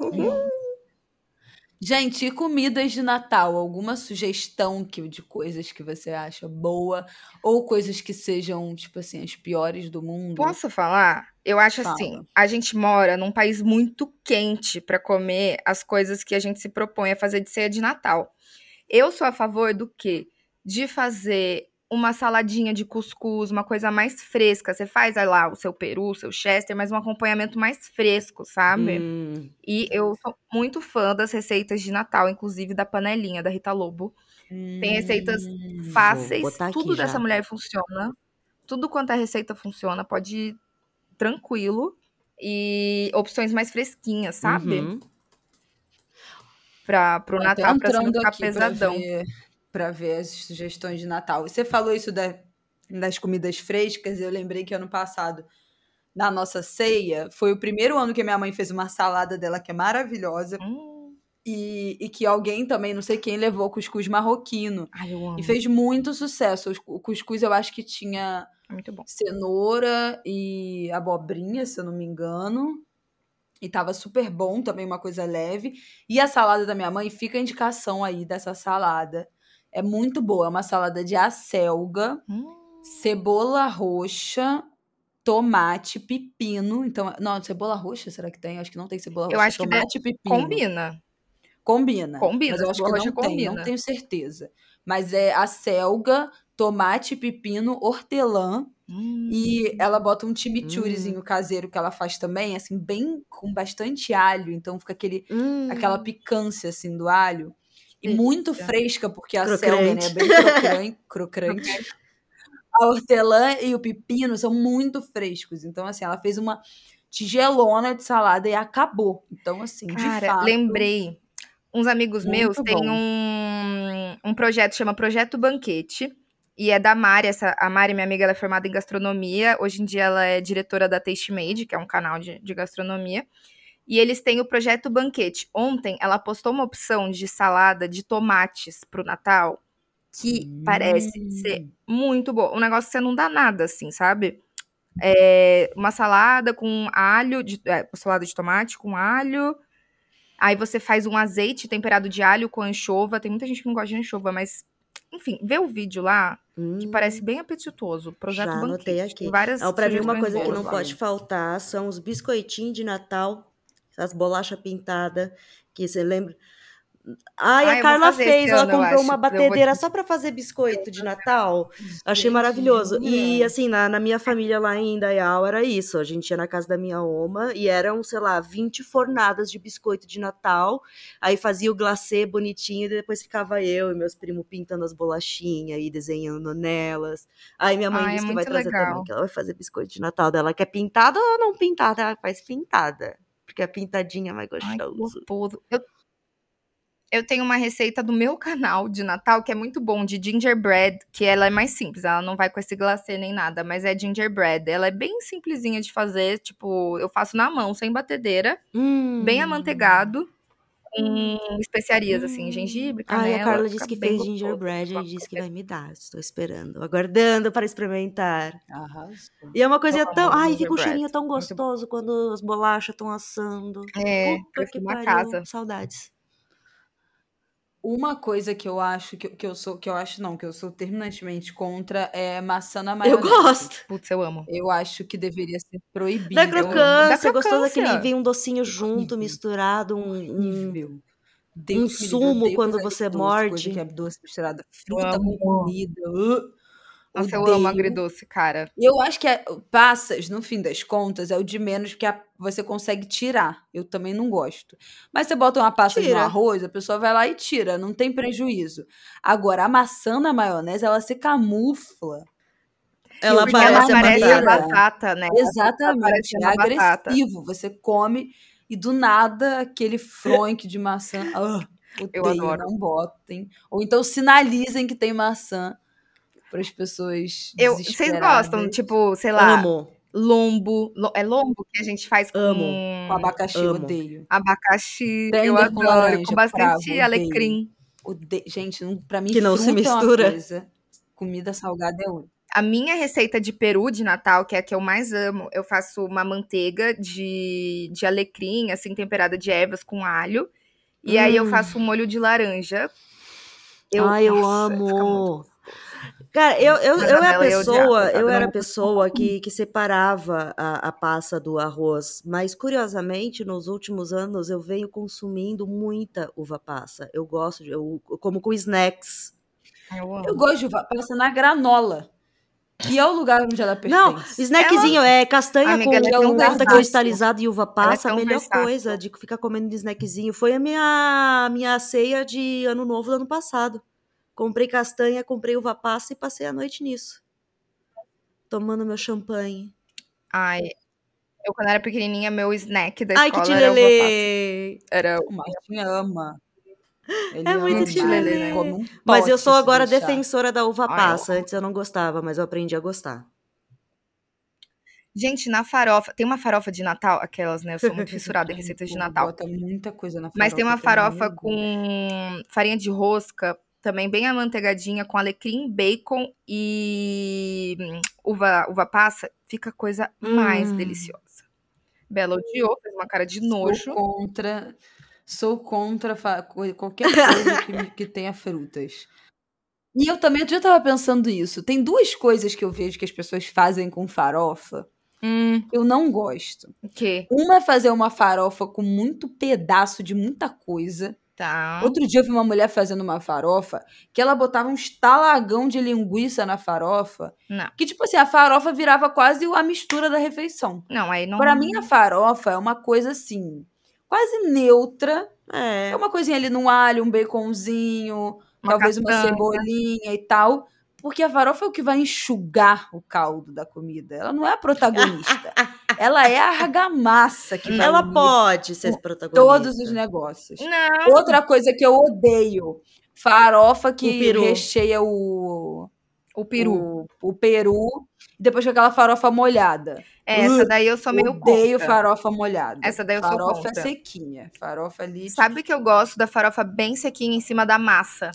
Gente, e comidas de Natal? Alguma sugestão que, de coisas que você acha boa? Ou coisas que sejam, tipo assim, as piores do mundo? Posso falar? Eu acho Fala. assim, a gente mora num país muito quente para comer as coisas que a gente se propõe a fazer de ceia de Natal. Eu sou a favor do quê? De fazer uma saladinha de cuscuz, uma coisa mais fresca. Você faz aí lá o seu peru, o seu chester, mas um acompanhamento mais fresco, sabe? Hum, E eu sou muito fã das receitas de Natal, inclusive da panelinha da Rita Lobo. Tem receitas Hum, fáceis, tudo já. dessa mulher funciona. Tudo quanto a receita funciona, pode ir tranquilo. E opções mais fresquinhas, sabe? uhum. Pra, pro Natal, pra você não ficar pra pesadão. ver, pra ver as sugestões de Natal. Você falou isso da- das comidas frescas, e eu lembrei que ano passado, na nossa ceia, foi o primeiro ano que minha mãe fez uma salada dela que é maravilhosa. Hum, E, e que alguém também, não sei quem, levou cuscuz marroquino. ai, eu amo. E fez muito sucesso. O cuscuz eu acho que tinha É cenoura e abobrinha, se eu não me engano. E tava super bom, também uma coisa leve. E a salada da minha mãe, fica a indicação aí dessa salada. É muito boa, é uma salada de acelga, Hum, cebola roxa, tomate, pepino. Então, não, cebola roxa, será que tem? Acho que não tem cebola roxa. Eu acho que tomate e pepino. combina. Combina. Combina, Mas eu acho que não roxa tem, não combina. tenho certeza. Mas é acelga, tomate, pepino, hortelã. Hum, E ela bota um chimichurrizinho caseiro que ela faz também, assim, bem com bastante alho. Então fica aquele, Hum. aquela picância, assim, do alho. E muito fresca, porque a selga, né, é bem crocante. <laughs> crocante. A hortelã e o pepino são muito frescos. Então, assim, ela fez uma tigelona de salada e acabou. Então, assim, de Cara, fato... lembrei. Uns amigos meus têm um, um projeto, chama Projeto Banquete. E é da Mari, essa, a Mari, minha amiga, ela é formada em gastronomia. Hoje em dia ela é diretora da Taste Made, que é um canal de, de gastronomia. E eles têm o Projeto Banquete. Ontem ela postou uma opção de salada de tomates pro Natal que parece Hum. ser muito boa. Um negócio que você não dá nada, assim, sabe? É uma salada com alho, de, é, salada de tomate com alho. Aí você faz um azeite temperado de alho com anchova. Tem muita gente que não gosta de anchova, mas enfim, vê o vídeo lá, que Hum, parece bem apetitoso. Projeto Já Banquete. anotei aqui. várias Ah, pra mim, uma coisa que não lá. pode faltar são os biscoitinhos de Natal, as bolachas pintadas, que você lembra. Ai, Ah, a Carla fez, ela ano, comprou acho. uma vou batedeira te- só pra fazer biscoito de Natal. Achei maravilhoso. E jura? assim, na, na minha família lá em Indaial era isso. A gente ia na casa da minha oma e eram, sei lá, 20 fornadas de biscoito de Natal. Aí fazia o glacê bonitinho e depois ficava eu e meus primos pintando as bolachinhas e desenhando nelas. Aí minha mãe Ai, é disse que vai trazer legal. também, que ela vai fazer biscoito de Natal dela. Quer pintada ou não pintada? Ela faz pintada. Porque a pintadinha é mais Ai, gostoso. gostoso. Eu, eu tenho uma receita do meu <laughs> canal de Natal que é muito bom, de gingerbread, que ela é mais simples, ela não vai com esse glacê nem nada, mas é gingerbread. Ela é bem simplesinha de fazer, tipo, eu faço na mão, sem batedeira, bem Hum. amanteigado, com especiarias, assim, gengibre, Ai, canela. a Carla disse que fez gingerbread e disse que vai me dar. Estou esperando, aguardando para experimentar. Arrasou. E é uma coisa tão. Ai, fica um cheirinho tão gostoso quando as bolachas estão assando. É, Puta que uma pariu. casa. Saudades. Uma coisa que eu acho que, que eu sou, que eu acho não, que eu sou terminantemente contra é maçã na Eu maionese. gosto. Putz, eu amo. Eu acho que deveria ser proibido. Da Eu crocância, Da gostoso daquele. crocância. Vem um docinho junto, Horrível. misturado, um. um- Horrível. um eu sumo quando você doce, morde. Coisa que é doce misturada. Fruta com comida. uh, Nossa, eu odeio. amo agridoce, cara. Eu acho que é- passas, no fim das contas, é o de menos porque a- você consegue tirar. Eu também não gosto. Mas você bota uma passa no Tira. arroz, a pessoa vai lá e tira, não tem prejuízo. Agora, a maçã na maionese, ela se camufla. Ela Porque Porque ela parece a parece batata, né? Exatamente. parece É uma batata. agressivo. Você come e do nada aquele fronque de maçã. <laughs> Eu odeio, adoro. não botem. Ou então sinalizem que tem maçã para as pessoas. Eu, vocês gostam, tipo, sei lá, Amo. lombo. lo- É lombo que a gente faz com Amo. Com abacaxi, Amo. odeio. abacaxi. Tender eu com adoro. laranja, com bastante cravo, odeio. alecrim. Ode- Gente, não, pra mim, Que não se é uma mistura. coisa, comida salgada é outra. A minha receita de peru de Natal, que é a que eu mais amo, eu faço uma manteiga de, de alecrim, assim, temperada de ervas com alho. E aí eu Hum. faço um molho de laranja. Ai, eu nossa, fica muito amo. Cara, eu, eu, eu a era a eu pessoa, odiava, a eu era a pessoa que, que separava a, a passa do arroz, mas curiosamente, nos últimos anos, eu venho consumindo muita uva passa. Eu gosto, de, eu, eu como com snacks. Eu amo. Eu gosto de uva passa na granola, que é o lugar onde ela pertence. Não, snackzinho, é castanha Amiga, ela é com, com menta versátil. cristalizada e uva passa, a tão melhor versátil. coisa de ficar comendo de snackzinho. Foi a minha, minha ceia de ano novo do ano passado. Comprei castanha, comprei uva passa e passei a noite nisso. Tomando meu champanhe. Ai, eu quando era pequenininha, meu snack da Ai, que escola era uva passa. Era O Martinho ama. Ele É muito ama tilelê, né? um Mas eu sou agora deixar. defensora da uva Ai, eu passa. Antes eu não gostava, mas eu aprendi a gostar. Gente, na farofa, tem uma farofa de Natal, aquelas, né? Eu sou muito <laughs> fissurada em receitas de Natal. Bota muita coisa na farofa. Mas tem uma farofa com farinha de rosca, também bem amanteigadinha, com alecrim, bacon e hum, uva, uva passa. Fica a coisa mais Hum. deliciosa. Bela odiou, fez uma cara de nojo. Sou contra, sou contra qualquer coisa que, que tenha frutas. E eu também, eu tava pensando isso. Tem duas coisas que eu vejo que as pessoas fazem com farofa Hum, que eu não gosto. o quê? Uma é fazer uma farofa com muito pedaço de muita coisa. Tá. Outro dia eu vi uma mulher fazendo uma farofa que ela botava um estalagão de linguiça na farofa. Não. Que, tipo assim, a farofa virava quase a mistura da refeição. Não, aí não. Pra mim, a farofa é uma coisa assim, quase neutra. É. É uma coisinha ali no alho, um baconzinho, Uma talvez uma castanha. cebolinha e tal. Porque a farofa é o que vai enxugar o caldo da comida. Ela não é a protagonista. <laughs> Ela é a argamassa que vai Ela pode ser protagonista. todos os negócios. Não. Outra coisa que eu odeio, farofa que recheia o, O peru. o, o peru, e depois com aquela farofa molhada. É, essa daí eu sou meio Odeio contra. farofa molhada. Essa daí eu sou farofa contra. é sequinha. Farofa ali. Sabe que eu gosto da farofa bem sequinha em cima da massa?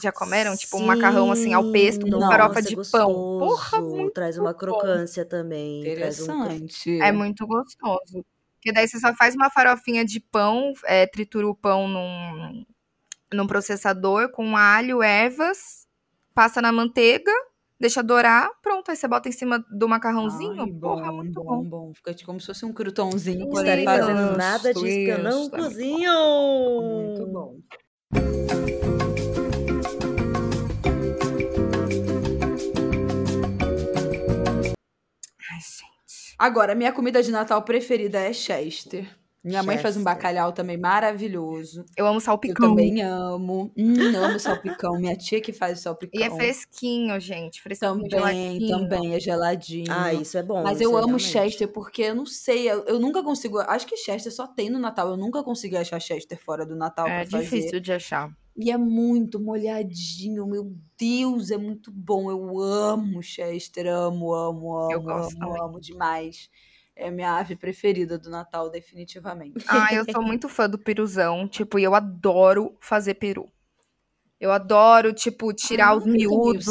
Já comeram? Tipo um macarrão assim ao pesto com Sim, farofa nossa, de é pão. gostoso. Porra, muito Traz uma crocância também. Traz um... Interessante. É muito gostoso. Porque daí você só faz uma farofinha de pão, é, tritura o pão num, num processador com alho, ervas, passa na manteiga, deixa dourar, pronto. Aí você bota em cima do macarrãozinho. Ai, Porra, bom, muito bom, bom. bom. Fica tipo como se fosse um croutonzinho. Não quando Estarei fazendo nada disso que eu não muito cozinho. Muito bom. Ai, gente. Agora, minha comida de Natal preferida é Chester. Minha mãe faz um Chester. bacalhau também maravilhoso. Eu amo Eu salpicão. também amo. Hum, amo salpicão. Minha tia que faz o salpicão. E é fresquinho, gente. Fresquinho, Também, geladinho. também, é geladinho. Ah, isso é bom. Mas eu é amo realmente. Chester porque eu não sei, eu, eu nunca consigo. Acho que Chester só tem no Natal. Eu nunca consegui achar Chester fora do Natal É pra fazer. difícil de achar. E é muito molhadinho, meu Deus, é muito bom. Eu amo Chester, amo, amo, amo, Eu gosto amo, amo demais. É a minha ave preferida do Natal, definitivamente. <laughs> Ah, eu sou muito fã do peruzão. Tipo, e eu adoro fazer peru. Eu adoro, tipo, tirar Ah, os miúdos.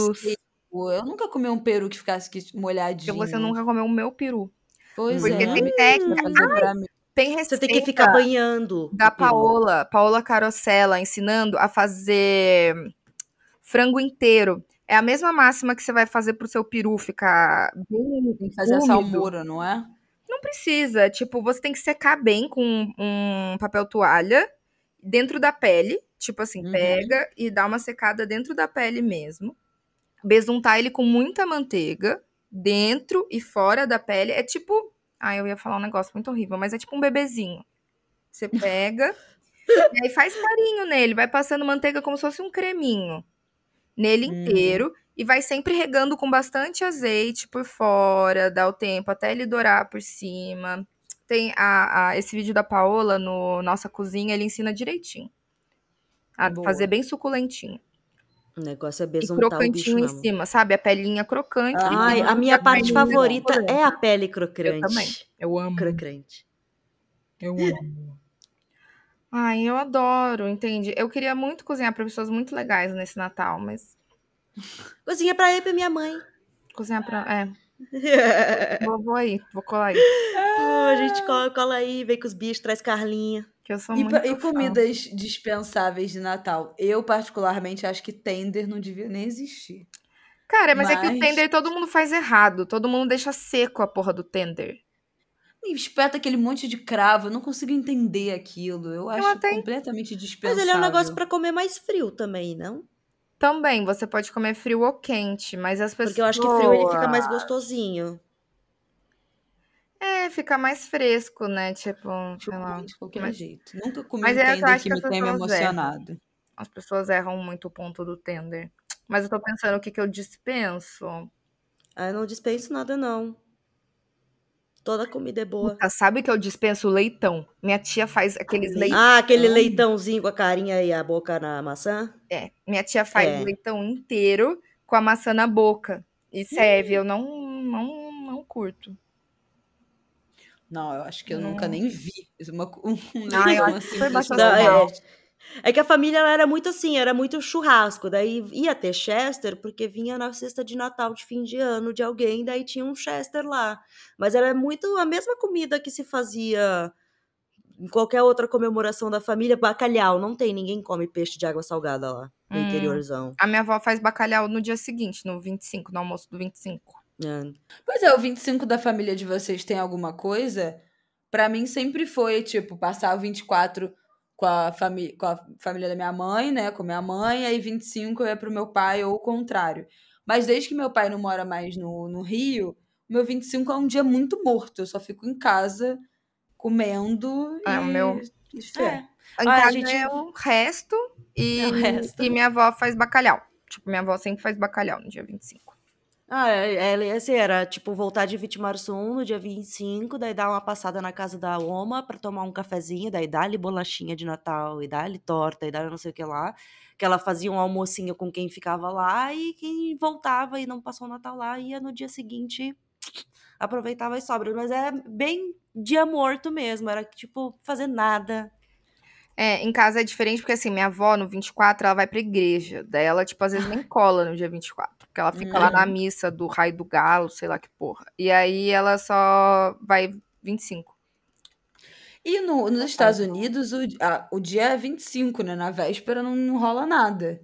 Eu nunca comi um peru que ficasse aqui molhadinho. Porque você nunca comeu o meu peru. Pois Porque é. tem técnica. Vai fazer pra mim. Tem receita Você tem que ficar banhando. da. Paola, Paola Carosella, ensinando a fazer frango inteiro. É a mesma máxima que você vai fazer pro seu peru ficar bem Tem que fazer a úmido. salmoura, não é? Não precisa. Tipo, você tem que secar bem com um papel toalha dentro da pele. Tipo assim, Uhum. pega e dá uma secada dentro da pele mesmo. Besuntar ele com muita manteiga, dentro e fora da pele. É tipo. Ah, eu ia falar um negócio muito horrível, mas é tipo um bebezinho. Você <laughs> pega e aí faz carinho nele, vai passando manteiga como se fosse um creminho nele Uhum. inteiro e vai sempre regando com bastante azeite por fora, dá o tempo até ele dourar por cima. Tem a, a- esse vídeo da Paola no Nossa Cozinha, ele ensina direitinho. A Boa. fazer bem suculentinho. O negócio é E besuntar o bicho crocantinho em cima, sabe? A pelinha crocante. Ai, a minha parte favorita crocante. é a pele crocante. Eu também. Eu amo. Crocante. Eu amo. Ai, eu adoro, entende? Eu queria muito cozinhar para pessoas muito legais nesse Natal, mas <laughs> Cozinha pra ele e pra minha mãe. cozinhar pra. É. <laughs> vou, vou aí, vou colar aí. Ah, a gente cola, cola aí, vem com os bichos, traz Carlinha. Que eu sou E, muito e fã. comidas dispensáveis de Natal? Eu, particularmente, acho que tender não devia nem existir. Cara, mas, é que o Mas- tender todo mundo faz errado. Todo mundo deixa seco a porra do tender. E espeta aquele monte de cravo, eu não consigo entender aquilo. Eu acho até- completamente Mas dispensável. ele é um negócio pra comer mais frio também, não? Também, você pode comer frio ou quente, mas as pessoas. Porque eu acho que frio ele fica mais gostosinho. É, fica mais fresco, né? Tipo, sei lá. de qualquer Mas- jeito. Nunca comi Mas um é tender que que me tenha me pessoas erram. emocionado. As pessoas erram muito o ponto do tender. Mas eu tô pensando o que, que eu dispenso. Ah, eu não dispenso nada, não. Toda comida é boa. Puta, sabe que eu dispenso leitão? Minha tia faz aqueles leitão. Ah, aquele Leitão. leitãozinho com a carinha e a boca na maçã? É, minha tia faz É. leitão inteiro com a maçã na boca. E serve. Eu não, não, não curto. Não, eu acho que eu Não. nunca nem vi uma, <laughs> um Ah, eu leitão acho assim. Não, tamanho. É. Que a família era muito assim, era muito churrasco. Daí ia ter Chester, porque vinha na cesta de Natal de fim de ano de alguém, daí tinha um Chester lá. Mas era muito a mesma comida que se fazia em qualquer outra comemoração da família. Bacalhau, não tem, ninguém come peixe de água salgada lá, no Hum. interiorzão. A minha avó faz bacalhau no dia seguinte, no 25, no almoço do 25. É. Pois é, o 25 da família de vocês tem alguma coisa? Pra mim sempre foi, tipo, passar o 24 com a, fami com a família da minha mãe, né? Com minha mãe, aí 25 eu ia pro meu pai ou o contrário. Mas desde que meu pai não mora mais no, no Rio, meu 25 é um dia muito morto. Eu só fico em casa comendo É, e... o meu- Isso é. Em Ah, a casa gente- é o resto e, É o resto. e minha avó faz bacalhau. Tipo, minha avó sempre faz bacalhau no dia 25. Ah, é, é, assim, era tipo voltar de Vitimarsum no dia 25, daí dar uma passada na casa da Oma pra tomar um cafezinho, daí dar-lhe bolachinha de Natal, e dar-lhe torta, e dar não sei o que lá. Que ela fazia um almocinho com quem ficava lá, e quem voltava e não passou o Natal lá, ia no dia seguinte aproveitava as sobras. Mas é bem dia morto mesmo, era tipo fazer nada. É, em casa é diferente porque assim, minha avó no 24 ela vai pra igreja. Daí ela, tipo, às vezes nem cola no dia 24. Porque ela fica lá na missa do raio do galo, sei lá que porra. E aí ela só vai 25. E no, nos Estados Unidos, o, a- o dia é 25, né? Na véspera não, não rola nada.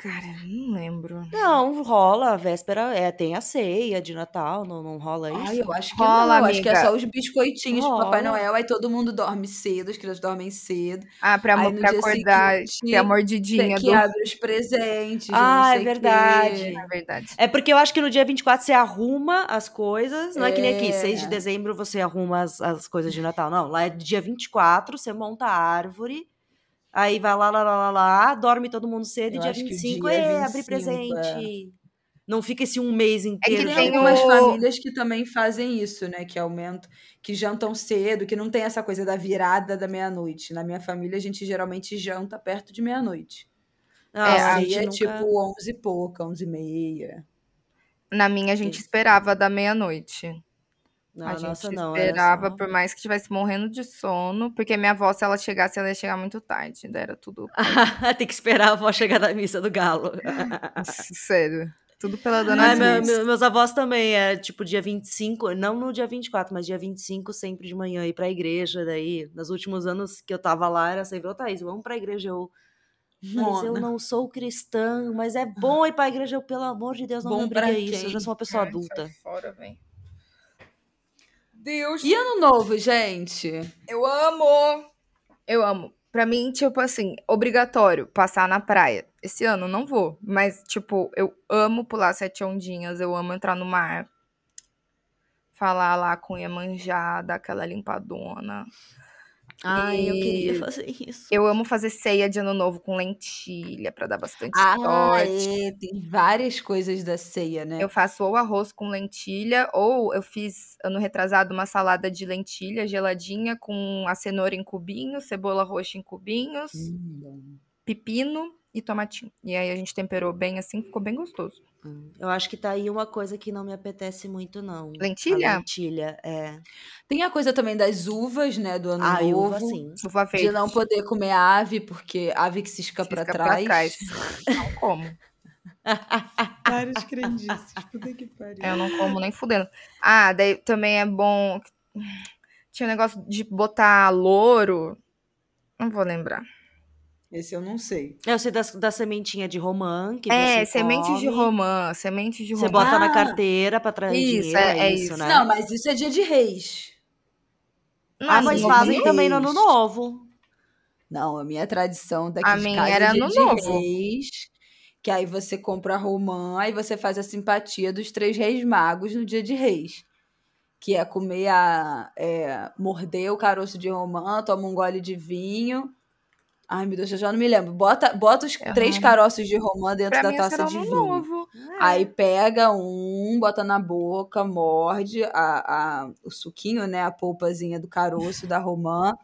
Cara, não lembro. Não, rola, a véspera é, tem a ceia de Natal, não, não rola isso? Ai, eu acho que Rola, não. Acho que é amiga. só os biscoitinhos pro Papai Rola. Noel. Aí todo mundo dorme cedo, as crianças dormem cedo. Ah, pra, Aí pra acordar, seguinte, ter a mordidinha que do... abre os presentes. Ah, não é verdade. quê. É verdade. É porque eu acho que no dia 24 você arruma as coisas. Não é, que nem aqui, É. 6 de dezembro você arruma as, as coisas de Natal. Não, lá é dia 24, você monta a árvore. Aí vai lá, lá, lá, lá, lá, dorme todo mundo cedo Eu e dia acho que o 25 dia é é, abrir 25, presente. Não fica esse um mês inteiro. Tem de tem algumas o- famílias que também fazem isso, né? Que aumentam, que jantam cedo, que não tem essa coisa da virada da meia-noite. Na minha família, a gente geralmente janta perto de meia-noite. Ah, É, Aí é nunca- tipo 11 e pouca, 11 e meia. Na minha, a gente esperava da meia-noite. Não, a gente nossa não. era esperava, só- por mais que estivesse morrendo de sono, porque minha avó, se ela chegasse, ela ia chegar muito tarde. Daí era tudo. <laughs> Tem que esperar a avó chegar da missa do galo. Sério. Tudo pela dona Ai, meu- meus avós também, é tipo dia 25, não no dia 24, mas dia 25, sempre de manhã, ir pra igreja. Daí, nos últimos anos que eu tava lá, era sempre, ô Thaís, vamos pra igreja. Eu, mas eu não sou cristã, mas é bom ir pra igreja, eu, pelo amor de Deus, não Bom me isso. Eu já sou uma pessoa Ai, adulta. fora, véi. Deus, E ano novo, gente? eu amo! Eu amo. Pra mim, tipo assim, obrigatório passar na praia. Esse ano não vou, mas, tipo, eu amo pular sete ondinhas, eu amo entrar no mar. Falar lá com Iemanjá, dar aquela limpadona. Ai, eu E- queria fazer isso. Eu amo fazer ceia de ano novo com lentilha, pra dar bastante Ah, sorte. é, tem várias coisas da ceia, né? Eu faço ou arroz com lentilha, ou eu fiz ano retrasado uma salada de lentilha geladinha com a cenoura em cubinhos, cebola roxa em cubinhos, Hum, pepino e tomatinho. E aí a gente temperou bem assim, ficou bem gostoso. Eu acho que tá aí uma coisa que não me apetece muito, não. Lentilha? A lentilha, é. Tem a coisa também das uvas, né? Do ano Ah, novo. uva, sim. Uva De verde. não poder comer ave, porque ave que cisca pra cisca trás. Não como. <laughs> Várias crendices. Puta que pariu. Eu não como nem fudendo. Ah, daí também é bom. Tinha um negócio de botar louro. Não vou lembrar. Esse eu não sei. Eu sei da, da sementinha de romã, que é, você sementes de come. romã. Sementes de romã. Você bota Ah. na carteira pra trazer Isso, dinheiro, é- é, é isso, né? Não, mas isso é dia de reis. Ah, mas não, fazem não. também no ano novo. Não, a minha tradição daqui A de minha casa era é de novo. reis. Que aí você compra a romã e você faz a simpatia dos três reis magos no dia de reis. Que é comer a. é, morder o caroço de romã, toma um gole de vinho. Ai, meu Deus, eu já não me lembro. Bota, bota os Eu três caroços de romã dentro Pra da mim, taça de vinho. novo. Aí pega um, bota na boca, morde a, a- o suquinho, né? A polpazinha do caroço da romã,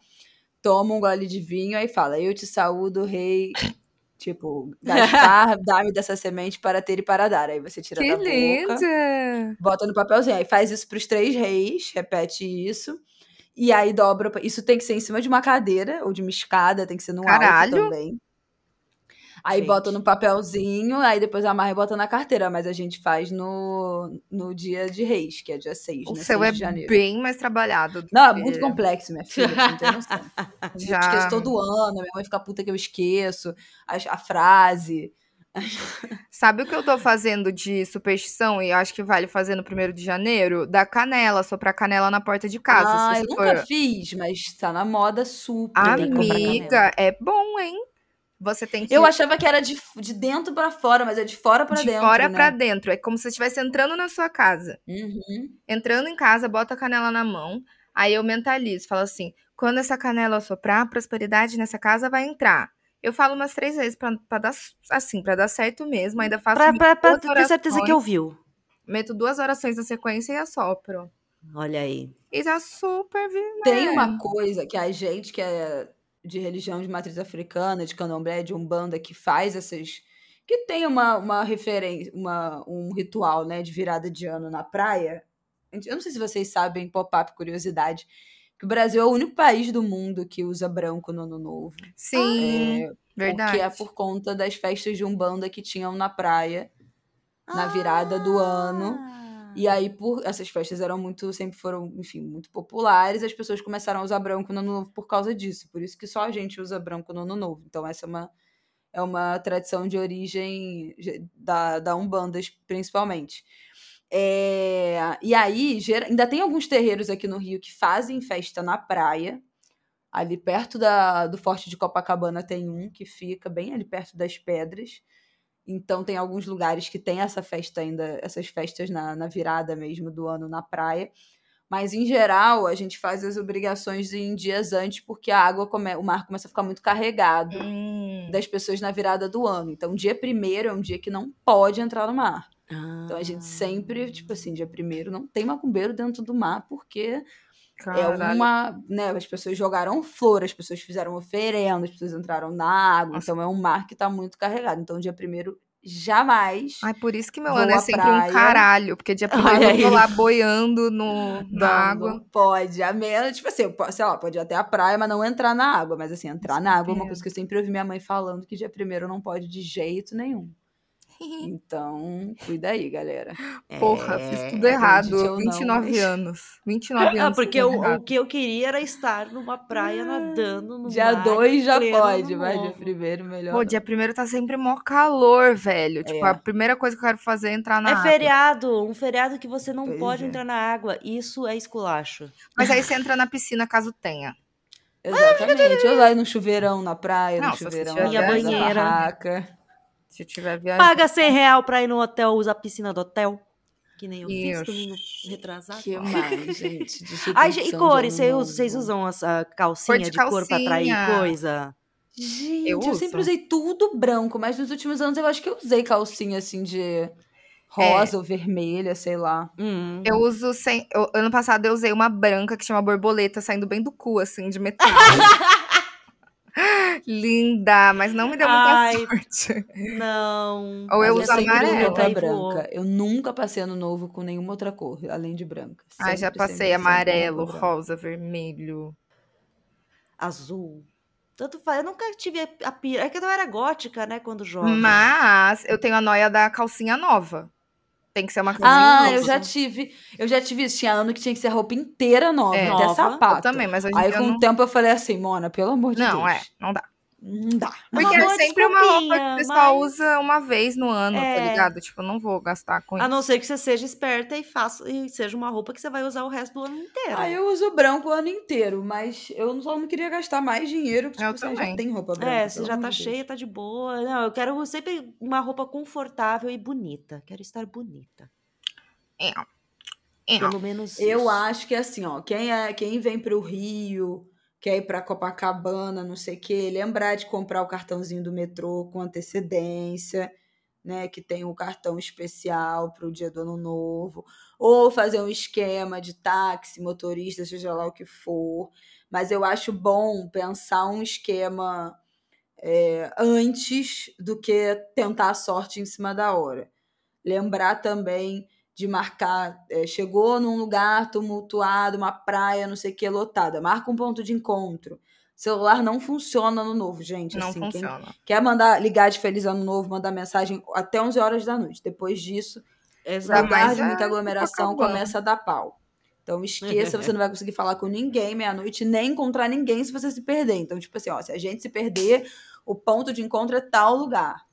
toma um gole de vinho, aí fala: Eu te saúdo, rei. Tipo, Gaspar, <laughs> dá-me dessa semente para ter e para dar. Aí você tira Que da boca, linda! bota no papelzinho. Aí faz isso pros três reis, repete isso. E aí dobra. Isso tem que ser em cima de uma cadeira ou de uma escada, tem que ser no Caralho! alto também. Aí Gente. bota no papelzinho, aí depois amarra e bota na carteira. Mas a gente faz no, no dia de reis, que é dia 6, O né? seu 6 é bem mais trabalhado. do Não, é que- muito complexo, minha filha, você não <laughs> tem noção. Eu Já- esqueço todo ano, minha mãe fica puta que eu esqueço, a, a frase. Sabe o que eu tô fazendo de superstição e acho que vale fazer no primeiro de janeiro? Da canela, soprar canela na porta de casa. ah, eu você nunca for- fiz, mas tá na moda super. Amiga, é bom, hein? Você tem que Eu achava que era de, de dentro pra fora, mas é de fora pra de dentro. fora né? pra dentro. É como se você estivesse entrando na sua casa. Uhum. Entrando em casa, bota a canela na mão. Aí eu mentalizo, falo assim: quando essa canela soprar, a prosperidade nessa casa vai entrar. Eu falo umas três vezes pra, pra dar assim, pra dar certo mesmo. Ainda faço Pra, pra, pra ter certeza que ouviu. meto duas orações na sequência e assopro. Olha aí. E tá super vivo. Tem uma coisa que a gente que é de religião de matriz africana, de candomblé, de umbanda, que faz essas. que tem uma, uma referência, uma, um ritual, né, de virada de ano na praia. Eu não sei se vocês sabem, pop-up, curiosidade, que o Brasil é o único país do mundo que usa branco no ano novo. Sim, É, verdade. Porque é por conta das festas de umbanda que tinham na praia na virada do ano. Ah. E aí, por essas festas eram muito, sempre foram, enfim, muito populares, as pessoas começaram a usar branco no ano novo por causa disso. Por isso que só a gente usa branco no ano novo. Então, essa é uma, é uma tradição de origem ge- da, da Umbanda, principalmente. É, e aí, gera- ainda tem alguns terreiros aqui no Rio que fazem festa na praia. Ali perto da, do Forte de Copacabana tem um que fica bem ali perto das pedras. Então tem alguns lugares que tem essa festa ainda, essas festas na, na virada mesmo do ano na praia. Mas em geral a gente faz as obrigações em dias antes, porque a água come, o mar começa a ficar muito carregado Hum. das pessoas na virada do ano. Então, dia primeiro é um dia que não pode entrar no mar. Então a gente Ah. sempre, tipo assim, dia primeiro não tem macumbeiro dentro do mar, porque é Caralho. uma. Né, as pessoas jogaram flor, as pessoas fizeram oferenda, as pessoas entraram na água. Nossa. Então é um mar que tá muito carregado. Então, dia primeiro, jamais. Ai, por isso que meu Vou ano é sempre praia. um caralho. Porque dia <laughs> primeiro eu tô aí. lá boiando no, Não, na água. Não pode. A menos, tipo assim, sei lá, pode ir até a praia, mas não entrar na água. Mas assim, entrar na água é uma coisa que eu sempre ouvi minha mãe falando que dia primeiro não pode de jeito nenhum. <laughs> Então, cuida aí, galera. Porra, É, fiz tudo errado. acredite ou não, 29 mas- anos. <laughs> 29 Ah, anos. porque tudo o, que eu queria era estar numa praia nadando no Dia mar. 2 já pode, mas dia primeiro melhor. Pô, dia primeiro tá sempre mó calor, velho. Tipo, É. a primeira coisa que eu quero fazer é entrar na É água. feriado, um feriado que você não Pois pode é. entrar na água. Isso é esculacho. Mas aí você entra na piscina caso tenha. Exatamente. Eu lá no chuveirão na praia, Não, no chuveirão da banheira. barraca. Se tiver viagem. Paga 100 real pra ir no hotel, usa a piscina do hotel. Que nem eu fiz Isso. domingo retrasado. que mais, gente? de <laughs> Ai, e cores? Vocês usam, vocês usam essa calcinha Cor de de, cor pra atrair calcinha. coisa? Gente, Eu eu, sempre usei tudo branco, mas nos últimos anos eu acho que eu usei calcinha assim de É. rosa ou vermelha, sei lá. Hum. Eu uso sem. eu- ano passado eu usei uma branca que chama borboleta saindo bem do cu, assim, de metal. <laughs> Linda, mas não me deu muita Ai, sorte. Não. Ou eu uso sempre amarelo. voou. branca. Eu nunca passei ano novo com nenhuma outra cor, além de branca. Ai, já Sempre, passei sempre, sempre amarelo, branca. rosa, vermelho. Azul. Tanto faz. Eu nunca tive a pira. É que eu era gótica, né, quando jovem. Mas eu tenho a noia da calcinha nova. Tem que ser uma calcinha ah, nova. Ah, eu já tive. Eu já tive isso. Tinha ano que tinha que ser roupa inteira nova, é, até nova. sapato. Eu também, mas hoje Aí com o tempo eu falei assim, Mona, pelo amor de não, Deus. Não, é, não dá. Não dá. Porque é sempre uma roupa que o pessoal mas... usa uma vez no ano, tá é... tá ligado? Tipo, não vou gastar com a isso. A não ser que você seja esperta e faça e seja uma roupa que você vai usar o resto do ano inteiro. Ah, eu uso branco o ano inteiro, mas eu só não queria gastar mais dinheiro, porque tipo, você já tem roupa branca. É, você já tá cheia, tá de boa. Não, eu quero sempre uma roupa confortável e bonita. Quero estar bonita. É. é. Pelo menos Eu isso. acho que é assim, ó, quem é, quem vem pro Rio quer ir para Copacabana, não sei o quê, lembrar de comprar o cartãozinho do metrô com antecedência, né, que tem um cartão especial para o dia do ano novo, ou fazer um esquema de táxi, motorista, seja lá o que for. Mas eu acho bom pensar um esquema é, antes do que tentar a sorte em cima da hora. Lembrar também de marcar, é, chegou num lugar tumultuado, uma praia, não sei o que, lotada, marca um ponto de encontro. Celular não funciona no novo, gente. Não assim, funciona. quer mandar ligar de feliz ano novo, mandar mensagem até 11 horas da noite. Depois disso, Exato. lugar de muita aglomeração começa a dar pau. Então esqueça, você <laughs> não vai conseguir falar com ninguém meia-noite, nem encontrar ninguém se você se perder. Então, tipo assim, ó, se a gente se perder, o ponto de encontro é tal lugar.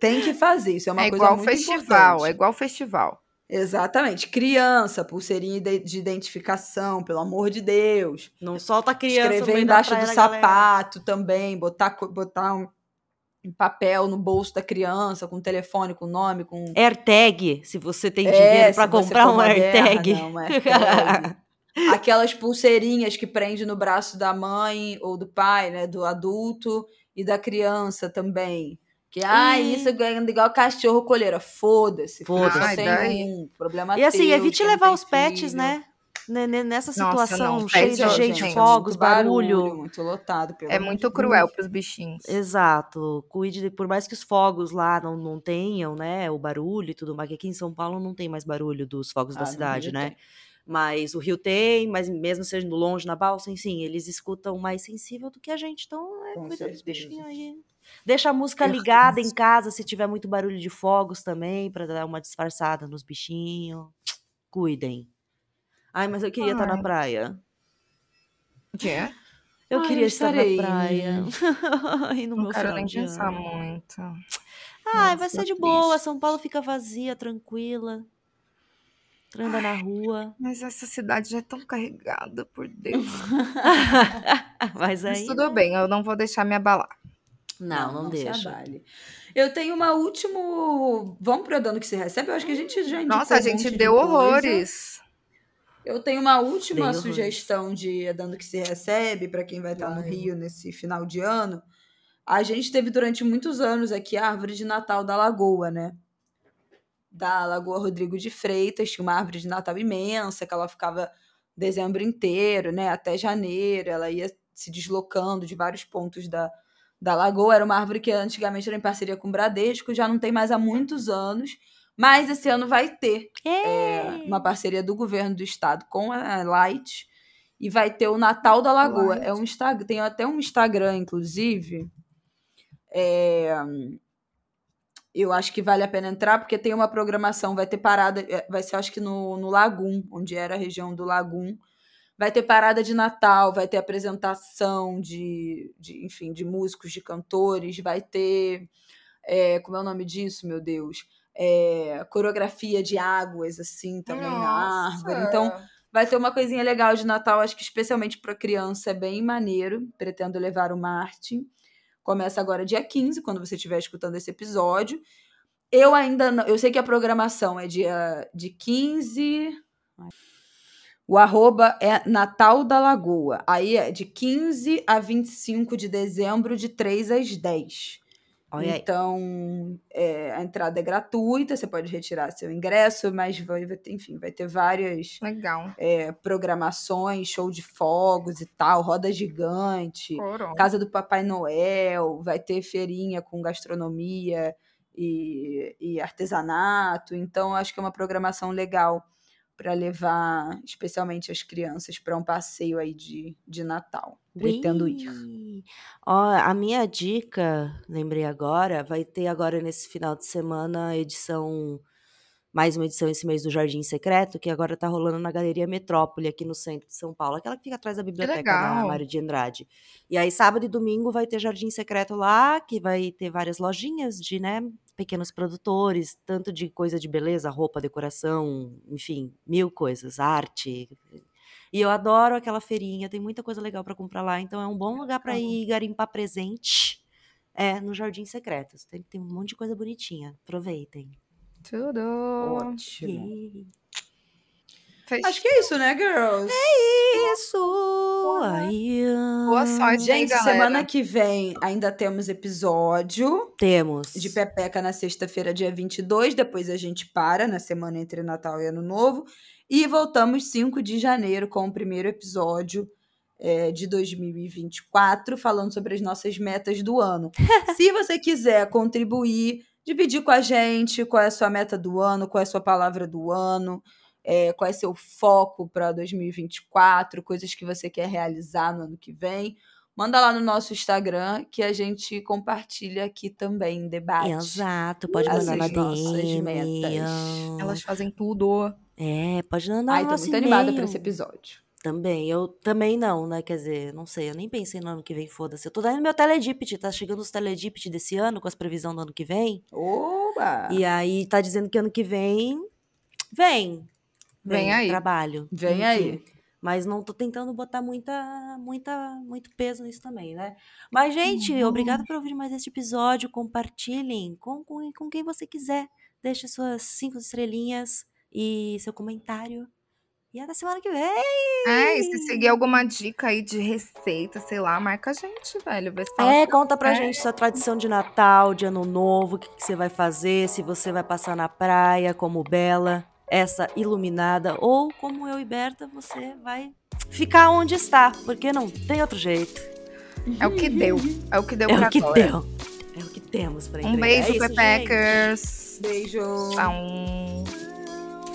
Tem que fazer, isso é uma é coisa muito festival, importante. É igual festival. Exatamente. Criança, pulseirinha de identificação, pelo amor de Deus. Não solta a criança. Escrever embaixo do sapato galera. também, botar, botar um, um, papel no bolso da criança, com telefone, com nome, com. AirTag, se você tem é, dinheiro para comprar um AirTag. Não, <laughs> AirTag. Aquelas pulseirinhas que prende no braço da mãe ou do pai, né? Do adulto e da criança também. Que, ah, isso é igual cachorro colheira. Foda-se. Foda-se. Sem um problema E assim, teu, evite levar os pets, filho. né? Nessa situação Nossa, cheia de gente, gente fogos, barulho. barulho. Muito lotado. é muito cruel para os bichinhos. Exato. Cuide, de, por mais que os fogos lá não, não tenham, né, o barulho e tudo mais, que aqui em São Paulo não tem mais barulho dos fogos ah, da cidade, né? Tem. Mas o Rio tem, mas mesmo sendo longe na balsa, enfim, eles escutam mais sensível do que a gente. Então, é, cuida dos bichinhos aí. Deixa a música ligada em casa se tiver muito barulho de fogos também, para dar uma disfarçada nos bichinhos. Cuidem. Ai, mas eu queria Ai. estar na praia. O quê? Eu Ai, queria eu estar na praia. <laughs> e no não meu quero nem pensar muito. Ai, vai ser de boa. São Paulo fica vazia, tranquila. Anda na rua. Mas essa cidade já é tão carregada, por Deus. <laughs> mas aí. Mas tudo bem, eu não vou deixar me abalar. Não, não, não deixa. Eu tenho uma última. Vamos para dando que se recebe? Eu acho que a gente já indicou Nossa, a gente um deu horrores. Eu tenho uma última Dei sugestão horrores. de dando que se recebe para quem vai estar no Rio nesse final de ano. A gente teve durante muitos anos aqui a árvore de Natal da Lagoa, né? Da Lagoa Rodrigo de Freitas, tinha uma árvore de Natal imensa, que ela ficava dezembro inteiro, né? Até janeiro, ela ia se deslocando de vários pontos da, da Lagoa. Era uma árvore que antigamente era em parceria com o Bradesco, já não tem mais há muitos anos. Mas esse ano vai ter é, uma parceria do governo do estado com a Light e vai ter o Natal da Lagoa. Light. É um Instagram, tem até um Instagram, inclusive. É, eu acho que vale a pena entrar, porque tem uma programação, vai ter parada, é, vai ser acho que no, no Lagum, onde era a região do Lagum. Vai ter parada de Natal, vai ter apresentação de, de enfim, de músicos, de cantores, vai ter. É, como é o nome disso, meu Deus? É, coreografia de águas, assim, também Nossa. na árvore. Então, vai ter uma coisinha legal de Natal, acho que especialmente para criança é bem maneiro. Pretendo levar o Martin. Começa agora dia 15, quando você estiver escutando esse episódio. Eu ainda não. Eu sei que a programação é dia de 15. O arroba é Natal da Lagoa. Aí é de 15 a 25 de dezembro, de 3 às 10. Olha então, é, a entrada é gratuita, você pode retirar seu ingresso, mas vai, enfim, vai ter várias é, programações, show de fogos e tal, roda gigante, casa do Papai Noel, vai ter feirinha com gastronomia e, e artesanato. Então, acho que é uma programação legal para levar especialmente as crianças para um passeio aí de, de Natal. Pretendo Ui. ir. Ó, a minha dica, lembrei agora, vai ter agora nesse final de semana a edição mais uma edição esse mês do Jardim Secreto, que agora tá rolando na Galeria Metrópole, aqui no centro de São Paulo, aquela que fica atrás da biblioteca da Mário de Andrade. E aí, sábado e domingo, vai ter Jardim Secreto lá, que vai ter várias lojinhas de, né, pequenos produtores, tanto de coisa de beleza, roupa, decoração, enfim, mil coisas, arte. E eu adoro aquela feirinha, tem muita coisa legal para comprar lá, então é um bom lugar para ir garimpar presente. É, no Jardim Secretos. Tem, tem um monte de coisa bonitinha. Aproveitem. Tudo. Ótimo. Acho que é isso, né, girls? É isso. Aí, Boa sorte, Gente, aí, semana que vem ainda temos episódio. Temos. De Pepeca na sexta-feira, dia 22. Depois a gente para na semana entre Natal e Ano Novo. E voltamos 5 de janeiro com o primeiro episódio é, de 2024, falando sobre as nossas metas do ano. <laughs> Se você quiser contribuir dividir com a gente qual é a sua meta do ano, qual é a sua palavra do ano, é, qual é seu foco para 2024, coisas que você quer realizar no ano que vem. Manda lá no nosso Instagram que a gente compartilha aqui também, debate. Exato, pode mandar na DM. Metas. Elas fazem tudo. É, pode mandar Ai, no tô muito animada para esse episódio. Também, eu também não, né? Quer dizer, não sei, eu nem pensei no ano que vem, foda-se. Eu tô dando meu teledipit, tá chegando os teledipit desse ano, com as previsões do ano que vem. Oba! E aí tá dizendo que ano que vem. Vem! Vem, vem aí. Trabalho. Vem enfim. aí. Mas não tô tentando botar muita, muita, muito peso nisso também, né? Mas, gente, uhum. obrigada por ouvir mais este episódio. Compartilhem com, com, com quem você quiser. Deixe suas cinco estrelinhas e seu comentário. E até semana que vem! É, e se seguir alguma dica aí de receita, sei lá, marca a gente, velho. Se é, conta pra é. gente sua tradição de Natal, de Ano Novo, o que, que você vai fazer, se você vai passar na praia como Bela, essa iluminada, ou como eu e Berta, você vai ficar onde está, porque não tem outro jeito. É o que deu. É o que deu é pra o que agora. deu. É o que temos pra entregar. Um beijo, é Pepeckers. Beijo. Um...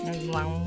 Um...